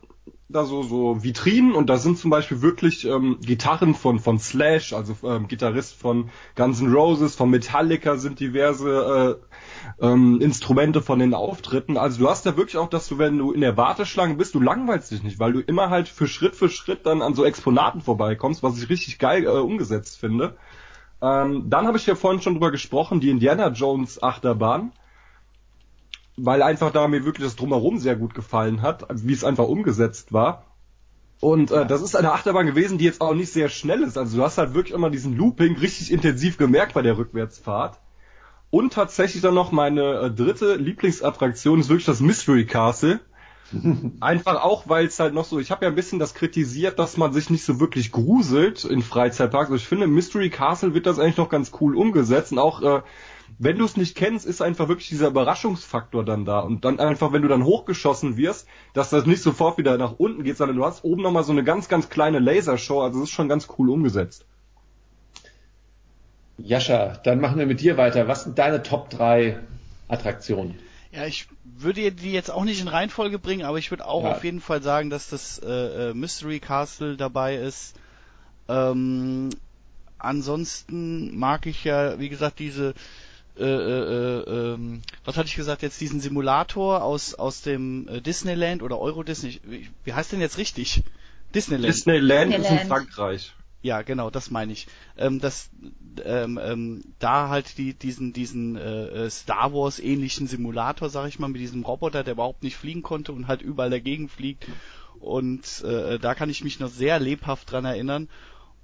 da so, so Vitrinen und da sind zum Beispiel wirklich ähm, Gitarren von, von Slash, also ähm, Gitarrist von Guns N' Roses, von Metallica sind diverse äh, ähm, Instrumente von den Auftritten. Also du hast da wirklich auch, dass du, wenn du in der Warteschlange bist, du langweilst dich nicht, weil du immer halt für Schritt für Schritt dann an so Exponaten vorbeikommst, was ich richtig geil äh, umgesetzt finde. Ähm, dann habe ich ja vorhin schon drüber gesprochen, die Indiana Jones Achterbahn weil einfach da mir wirklich das Drumherum sehr gut gefallen hat, wie es einfach umgesetzt war. Und äh, das ist eine Achterbahn gewesen, die jetzt auch nicht sehr schnell ist. Also du hast halt wirklich immer diesen Looping richtig intensiv gemerkt bei der Rückwärtsfahrt. Und tatsächlich dann noch meine äh, dritte Lieblingsattraktion ist wirklich das Mystery Castle. Einfach auch, weil es halt noch so, ich habe ja ein bisschen das kritisiert, dass man sich nicht so wirklich gruselt in Freizeitparks. Also ich finde, Mystery Castle wird das eigentlich noch ganz cool umgesetzt und auch äh, wenn du es nicht kennst, ist einfach wirklich dieser Überraschungsfaktor dann da. Und dann einfach, wenn du dann hochgeschossen wirst, dass das nicht sofort wieder nach unten geht, sondern du hast oben nochmal so eine ganz, ganz kleine Lasershow. Also das ist schon ganz cool umgesetzt. Jascha, dann machen wir mit dir weiter. Was sind deine Top 3 Attraktionen? Ja, ich würde die jetzt auch nicht in Reihenfolge bringen, aber ich würde auch ja. auf jeden Fall sagen, dass das äh, äh Mystery Castle dabei ist. Ähm, ansonsten mag ich ja, wie gesagt, diese äh, äh, äh, ähm, was hatte ich gesagt jetzt diesen Simulator aus aus dem äh, Disneyland oder Euro Disney wie heißt denn jetzt richtig? Disneyland. Disneyland, Disneyland. ist in Frankreich. Ja genau das meine ich. Ähm, das ähm, ähm, da halt die diesen diesen äh, äh, Star Wars ähnlichen Simulator sag ich mal mit diesem Roboter der überhaupt nicht fliegen konnte und halt überall dagegen fliegt. Und äh, da kann ich mich noch sehr lebhaft dran erinnern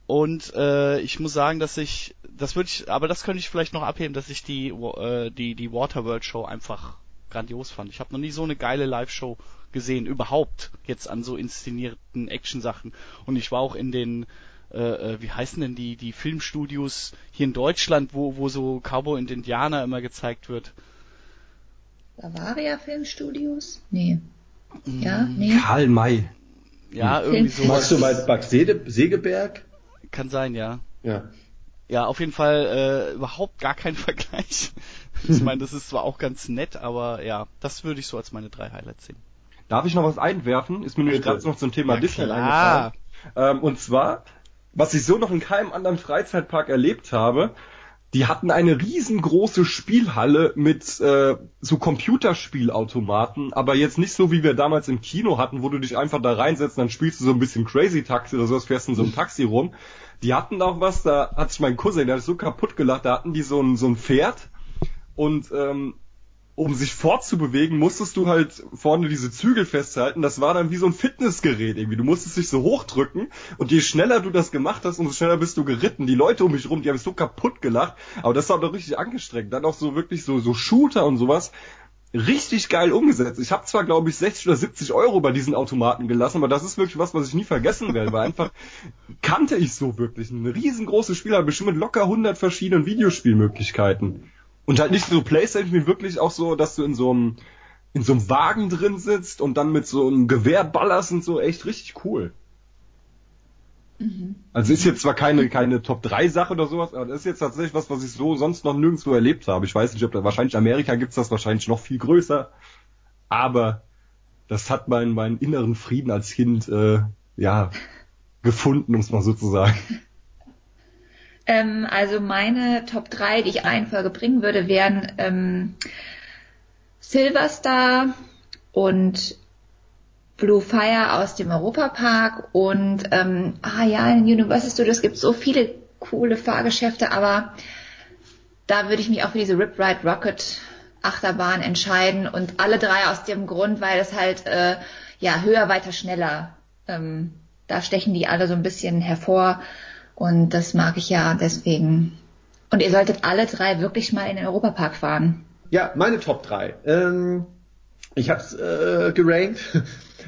und äh, ich muss sagen, dass ich, das würde ich, aber das könnte ich vielleicht noch abheben, dass ich die äh, die die Waterworld Show einfach grandios fand. Ich habe noch nie so eine geile Live-Show gesehen, überhaupt jetzt an so inszenierten Action-Sachen. Und ich war auch in den, äh, äh, wie heißen denn die die Filmstudios hier in Deutschland, wo wo so Cowboy und Indianer immer gezeigt wird. Bavaria Filmstudios? Nee. Ja, mm, nee. Karl May. Ja, irgendwie so. Machst du mal Bad Segeberg? Kann sein, ja. Ja. Ja, auf jeden Fall äh, überhaupt gar kein Vergleich. ich meine, das ist zwar auch ganz nett, aber ja, das würde ich so als meine drei Highlights sehen. Darf ich noch was einwerfen? Ist mir nur gerade noch zum Thema ja, Disney eingefallen. Ähm, und zwar, was ich so noch in keinem anderen Freizeitpark erlebt habe, die hatten eine riesengroße Spielhalle mit äh, so Computerspielautomaten, aber jetzt nicht so wie wir damals im Kino hatten, wo du dich einfach da reinsetzt, dann spielst du so ein bisschen Crazy Taxi oder sowas, fährst in so einem Taxi rum. Die hatten auch was, da hat sich mein Cousin, der hat so kaputt gelacht, da hatten die so ein, so ein Pferd und ähm, um sich fortzubewegen, musstest du halt vorne diese Zügel festhalten. Das war dann wie so ein Fitnessgerät irgendwie. Du musstest dich so hochdrücken und je schneller du das gemacht hast, umso schneller bist du geritten. Die Leute um mich rum, die haben so kaputt gelacht. Aber das war doch richtig angestrengt. Dann auch so wirklich so, so Shooter und sowas. Richtig geil umgesetzt. Ich habe zwar, glaube ich, 60 oder 70 Euro bei diesen Automaten gelassen, aber das ist wirklich was, was ich nie vergessen werde, weil einfach kannte ich so wirklich. Ein riesengroßes Spiel, aber bestimmt mit locker 100 verschiedenen Videospielmöglichkeiten. Und halt nicht so Playstation wie wirklich auch so, dass du in so einem in so einem Wagen drin sitzt und dann mit so einem Gewehr ballerst und so echt richtig cool. Mhm. Also ist jetzt zwar keine keine Top 3 Sache oder sowas, aber das ist jetzt tatsächlich was, was ich so sonst noch nirgendwo erlebt habe. Ich weiß nicht, ob da wahrscheinlich Amerika gibt's das wahrscheinlich noch viel größer, aber das hat meinen meinen inneren Frieden als Kind äh, ja gefunden, um es mal so zu sagen. Ähm, also meine Top 3, die ich Reihenfolge bringen würde, wären ähm, Silverstar und Blue Fire aus dem Europapark und ähm, ah ja, in Universal Studios gibt es so viele coole Fahrgeschäfte, aber da würde ich mich auch für diese Rip Ride Rocket Achterbahn entscheiden und alle drei aus dem Grund, weil es halt äh, ja höher, weiter, schneller. Ähm, da stechen die alle so ein bisschen hervor und das mag ich ja deswegen. Und ihr solltet alle drei wirklich mal in den Europapark fahren. Ja, meine Top 3. Ähm, ich hab's äh, gerankt.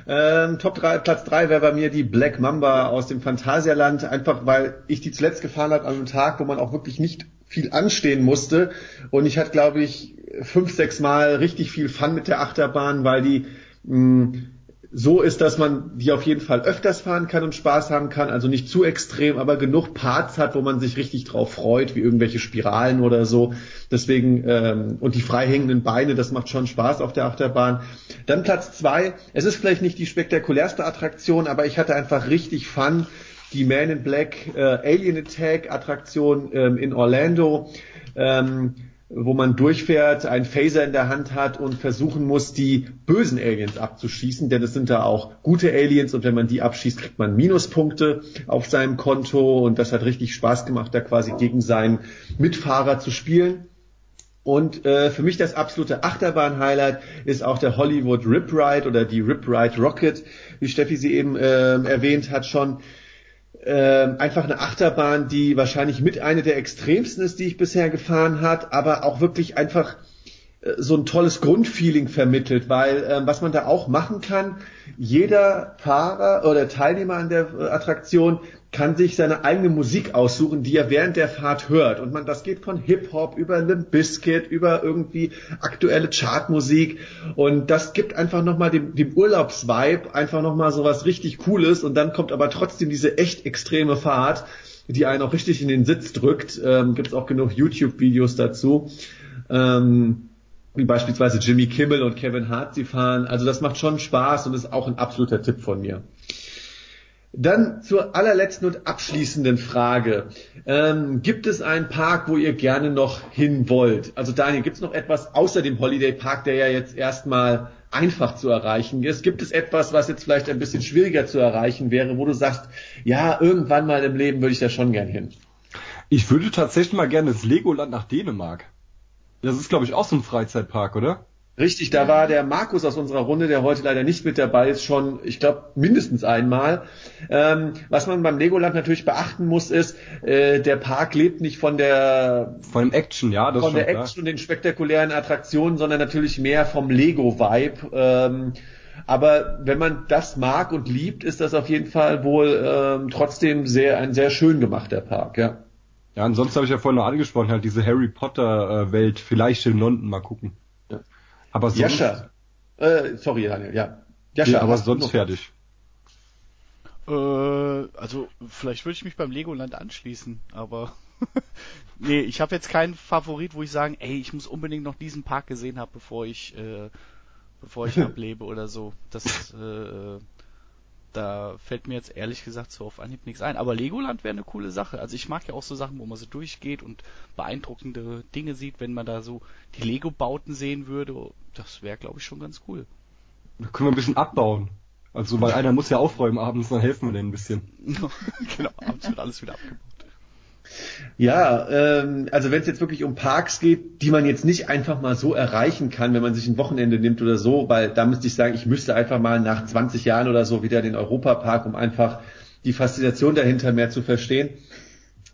Ähm, Top 3, Platz 3 wäre bei mir die Black Mamba aus dem Phantasialand, einfach weil ich die zuletzt gefahren habe an einem Tag, wo man auch wirklich nicht viel anstehen musste. Und ich hatte, glaube ich, fünf, sechs Mal richtig viel Fun mit der Achterbahn, weil die mh, so ist, dass man die auf jeden Fall öfters fahren kann und Spaß haben kann, also nicht zu extrem, aber genug Parts hat, wo man sich richtig drauf freut, wie irgendwelche Spiralen oder so. Deswegen ähm, und die frei hängenden Beine, das macht schon Spaß auf der Achterbahn. Dann Platz zwei. Es ist vielleicht nicht die spektakulärste Attraktion, aber ich hatte einfach richtig Fun. Die Man in Black äh, Alien Attack Attraktion ähm, in Orlando. Ähm, wo man durchfährt, einen Phaser in der Hand hat und versuchen muss, die bösen Aliens abzuschießen, denn es sind da auch gute Aliens und wenn man die abschießt, kriegt man Minuspunkte auf seinem Konto. Und das hat richtig Spaß gemacht, da quasi gegen seinen Mitfahrer zu spielen. Und äh, für mich das absolute Achterbahn-Highlight ist auch der Hollywood Rip Ride oder die Rip Ride Rocket, wie Steffi sie eben äh, erwähnt hat schon äh, einfach eine Achterbahn, die wahrscheinlich mit einer der extremsten ist, die ich bisher gefahren hat, aber auch wirklich einfach so ein tolles Grundfeeling vermittelt, weil ähm, was man da auch machen kann, jeder Fahrer oder Teilnehmer an der äh, Attraktion kann sich seine eigene Musik aussuchen, die er während der Fahrt hört. Und man, das geht von Hip-Hop über Limp Bizkit, über irgendwie aktuelle Chartmusik. Und das gibt einfach nochmal dem, dem Urlaubsvibe einfach nochmal so was richtig Cooles. Und dann kommt aber trotzdem diese echt extreme Fahrt, die einen auch richtig in den Sitz drückt. Ähm, gibt es auch genug YouTube-Videos dazu. Ähm, wie beispielsweise Jimmy Kimmel und Kevin Hart sie fahren. Also das macht schon Spaß und ist auch ein absoluter Tipp von mir. Dann zur allerletzten und abschließenden Frage. Ähm, gibt es einen Park, wo ihr gerne noch hin wollt? Also Daniel, gibt es noch etwas außer dem Holiday Park, der ja jetzt erstmal einfach zu erreichen ist? Gibt es etwas, was jetzt vielleicht ein bisschen schwieriger zu erreichen wäre, wo du sagst, ja, irgendwann mal im Leben würde ich da schon gern hin? Ich würde tatsächlich mal gerne das Legoland nach Dänemark. Das ist, glaube ich, auch so ein Freizeitpark, oder? Richtig, da war der Markus aus unserer Runde, der heute leider nicht mit dabei ist, schon, ich glaube, mindestens einmal. Ähm, was man beim Legoland natürlich beachten muss, ist, äh, der Park lebt nicht von der von dem Action, ja, das von der klar. Action und den spektakulären Attraktionen, sondern natürlich mehr vom Lego-Vibe. Ähm, aber wenn man das mag und liebt, ist das auf jeden Fall wohl ähm, trotzdem sehr ein sehr schön gemachter Park, ja. Ja, ansonsten habe ich ja vorhin noch angesprochen, halt diese Harry Potter äh, vielleicht in London mal gucken. Aber sonst. Jascha. Äh, sorry, Daniel, ja. Jascha, ja, aber sonst fertig. Äh, also, vielleicht würde ich mich beim Legoland anschließen, aber. nee, ich habe jetzt keinen Favorit, wo ich sagen, ey, ich muss unbedingt noch diesen Park gesehen haben, bevor ich, äh, bevor ich ablebe oder so. Das, äh, da fällt mir jetzt ehrlich gesagt so auf Anhieb nichts ein. Aber Legoland wäre eine coole Sache. Also ich mag ja auch so Sachen, wo man so durchgeht und beeindruckende Dinge sieht, wenn man da so die Lego-Bauten sehen würde. Das wäre, glaube ich, schon ganz cool. Da können wir ein bisschen abbauen. Also, weil einer muss ja aufräumen abends, dann helfen wir denen ein bisschen. genau, abends wird alles wieder abgebaut. Ja, ähm, also wenn es jetzt wirklich um Parks geht, die man jetzt nicht einfach mal so erreichen kann, wenn man sich ein Wochenende nimmt oder so, weil da müsste ich sagen, ich müsste einfach mal nach 20 Jahren oder so wieder den Europapark, um einfach die Faszination dahinter mehr zu verstehen.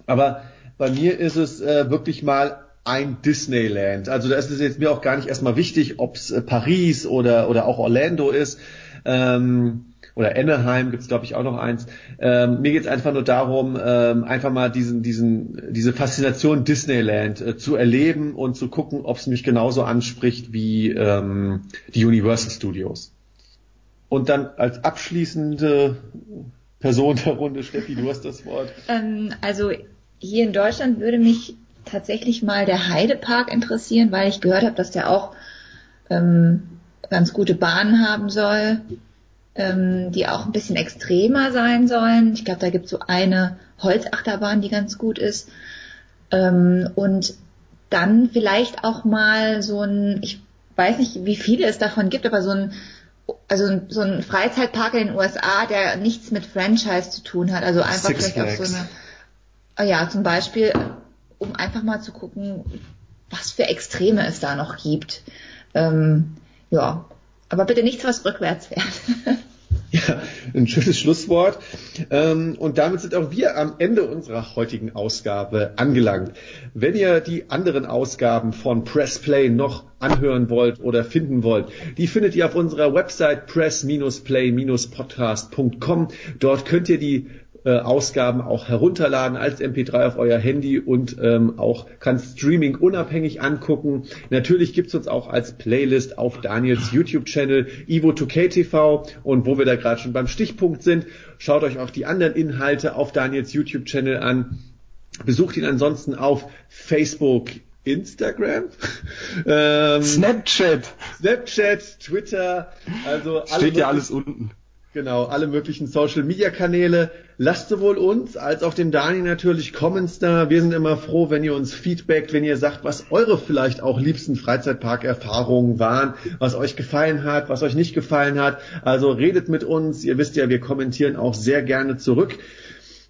Aber bei mir ist es äh, wirklich mal ein Disneyland. Also da ist es jetzt mir auch gar nicht erstmal wichtig, ob es äh, Paris oder, oder auch Orlando ist. Ähm, oder Anaheim gibt's glaube ich auch noch eins. Ähm, mir geht's einfach nur darum, ähm, einfach mal diesen, diesen, diese Faszination Disneyland äh, zu erleben und zu gucken, ob es mich genauso anspricht wie ähm, die Universal Studios. Und dann als abschließende Person der Runde, Steffi, du hast das Wort. Ähm, also hier in Deutschland würde mich tatsächlich mal der Heidepark interessieren, weil ich gehört habe, dass der auch ähm, ganz gute Bahnen haben soll ähm, die auch ein bisschen extremer sein sollen. Ich glaube, da gibt es so eine Holzachterbahn, die ganz gut ist. Ähm, und dann vielleicht auch mal so ein, ich weiß nicht, wie viele es davon gibt, aber so ein also so ein Freizeitpark in den USA, der nichts mit Franchise zu tun hat. Also einfach Six vielleicht auch so eine, ah ja, zum Beispiel, um einfach mal zu gucken, was für Extreme es da noch gibt. Ähm, ja, aber bitte nichts, was rückwärts fährt. Ja, ein schönes Schlusswort. Ähm, und damit sind auch wir am Ende unserer heutigen Ausgabe angelangt. Wenn ihr die anderen Ausgaben von Press Play noch anhören wollt oder finden wollt, die findet ihr auf unserer Website press-play-podcast.com. Dort könnt ihr die äh, Ausgaben auch herunterladen als MP3 auf euer Handy und ähm, auch kann Streaming unabhängig angucken. Natürlich gibt's uns auch als Playlist auf Daniels YouTube-Channel Ivo2KTV und wo wir da gerade schon beim Stichpunkt sind, schaut euch auch die anderen Inhalte auf Daniels YouTube-Channel an. Besucht ihn ansonsten auf Facebook, Instagram, ähm, Snapchat, Snapchat, Twitter, also steht ja alles unten. Genau, alle möglichen Social Media Kanäle. Lasst sowohl uns als auch dem Dani natürlich Comments da. Wir sind immer froh, wenn ihr uns feedbackt, wenn ihr sagt, was eure vielleicht auch liebsten Freizeitpark-Erfahrungen waren, was euch gefallen hat, was euch nicht gefallen hat. Also redet mit uns. Ihr wisst ja, wir kommentieren auch sehr gerne zurück.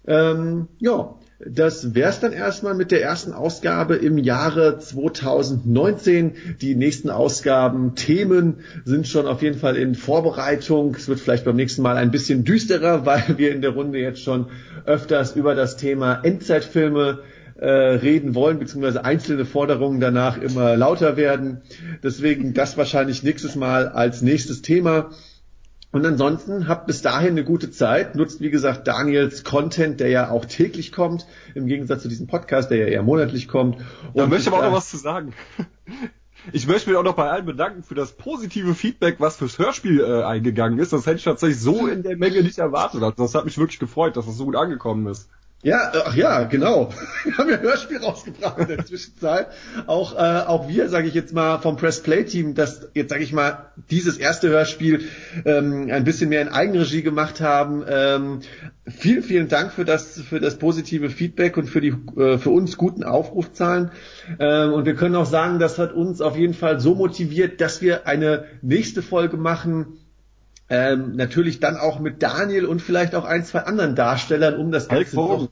Ähm, ja, das wär's dann erstmal mit der ersten Ausgabe im Jahre 2019. Die nächsten Ausgaben, Themen sind schon auf jeden Fall in Vorbereitung. Es wird vielleicht beim nächsten Mal ein bisschen düsterer, weil wir in der Runde jetzt schon öfters über das Thema Endzeitfilme äh, reden wollen, beziehungsweise einzelne Forderungen danach immer lauter werden. Deswegen das wahrscheinlich nächstes Mal als nächstes Thema. Und ansonsten habt bis dahin eine gute Zeit. Nutzt, wie gesagt, Daniels Content, der ja auch täglich kommt, im Gegensatz zu diesem Podcast, der ja eher monatlich kommt. Und da möchte ich aber auch noch was zu sagen. Ich möchte mich auch noch bei allen bedanken für das positive Feedback, was fürs Hörspiel äh, eingegangen ist. Das hätte ich tatsächlich so in der Menge nicht erwartet. Also das hat mich wirklich gefreut, dass das so gut angekommen ist. Ja, ach ja, genau. Wir haben ja Hörspiel rausgebracht in der Zwischenzeit. Auch, äh, auch wir, sage ich jetzt mal, vom Press Play Team, das jetzt sage ich mal dieses erste Hörspiel ähm, ein bisschen mehr in Eigenregie gemacht haben. Ähm, vielen, vielen Dank für das für das positive Feedback und für die äh, für uns guten Aufrufzahlen. Ähm, und wir können auch sagen, das hat uns auf jeden Fall so motiviert, dass wir eine nächste Folge machen ähm, natürlich dann auch mit Daniel und vielleicht auch ein, zwei anderen Darstellern, um das Ganze noch,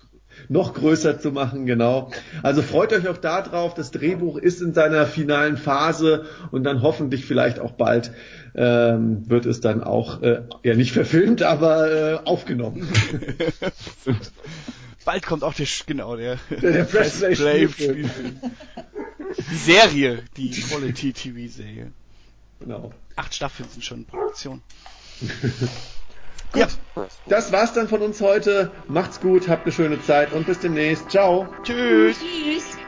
noch größer zu machen, genau. Also freut euch auch darauf. Das Drehbuch ist in seiner finalen Phase und dann hoffentlich vielleicht auch bald ähm, wird es dann auch äh, ja nicht verfilmt, aber äh, aufgenommen. bald kommt auch der genau der der, der Press Play Spielfilm. Die Serie, die Quality TV Serie. Genau. Acht Staffeln sind schon in Produktion. gut, ja. das war's dann von uns heute. Macht's gut, habt eine schöne Zeit und bis demnächst. Ciao. Tschüss. Tschüss.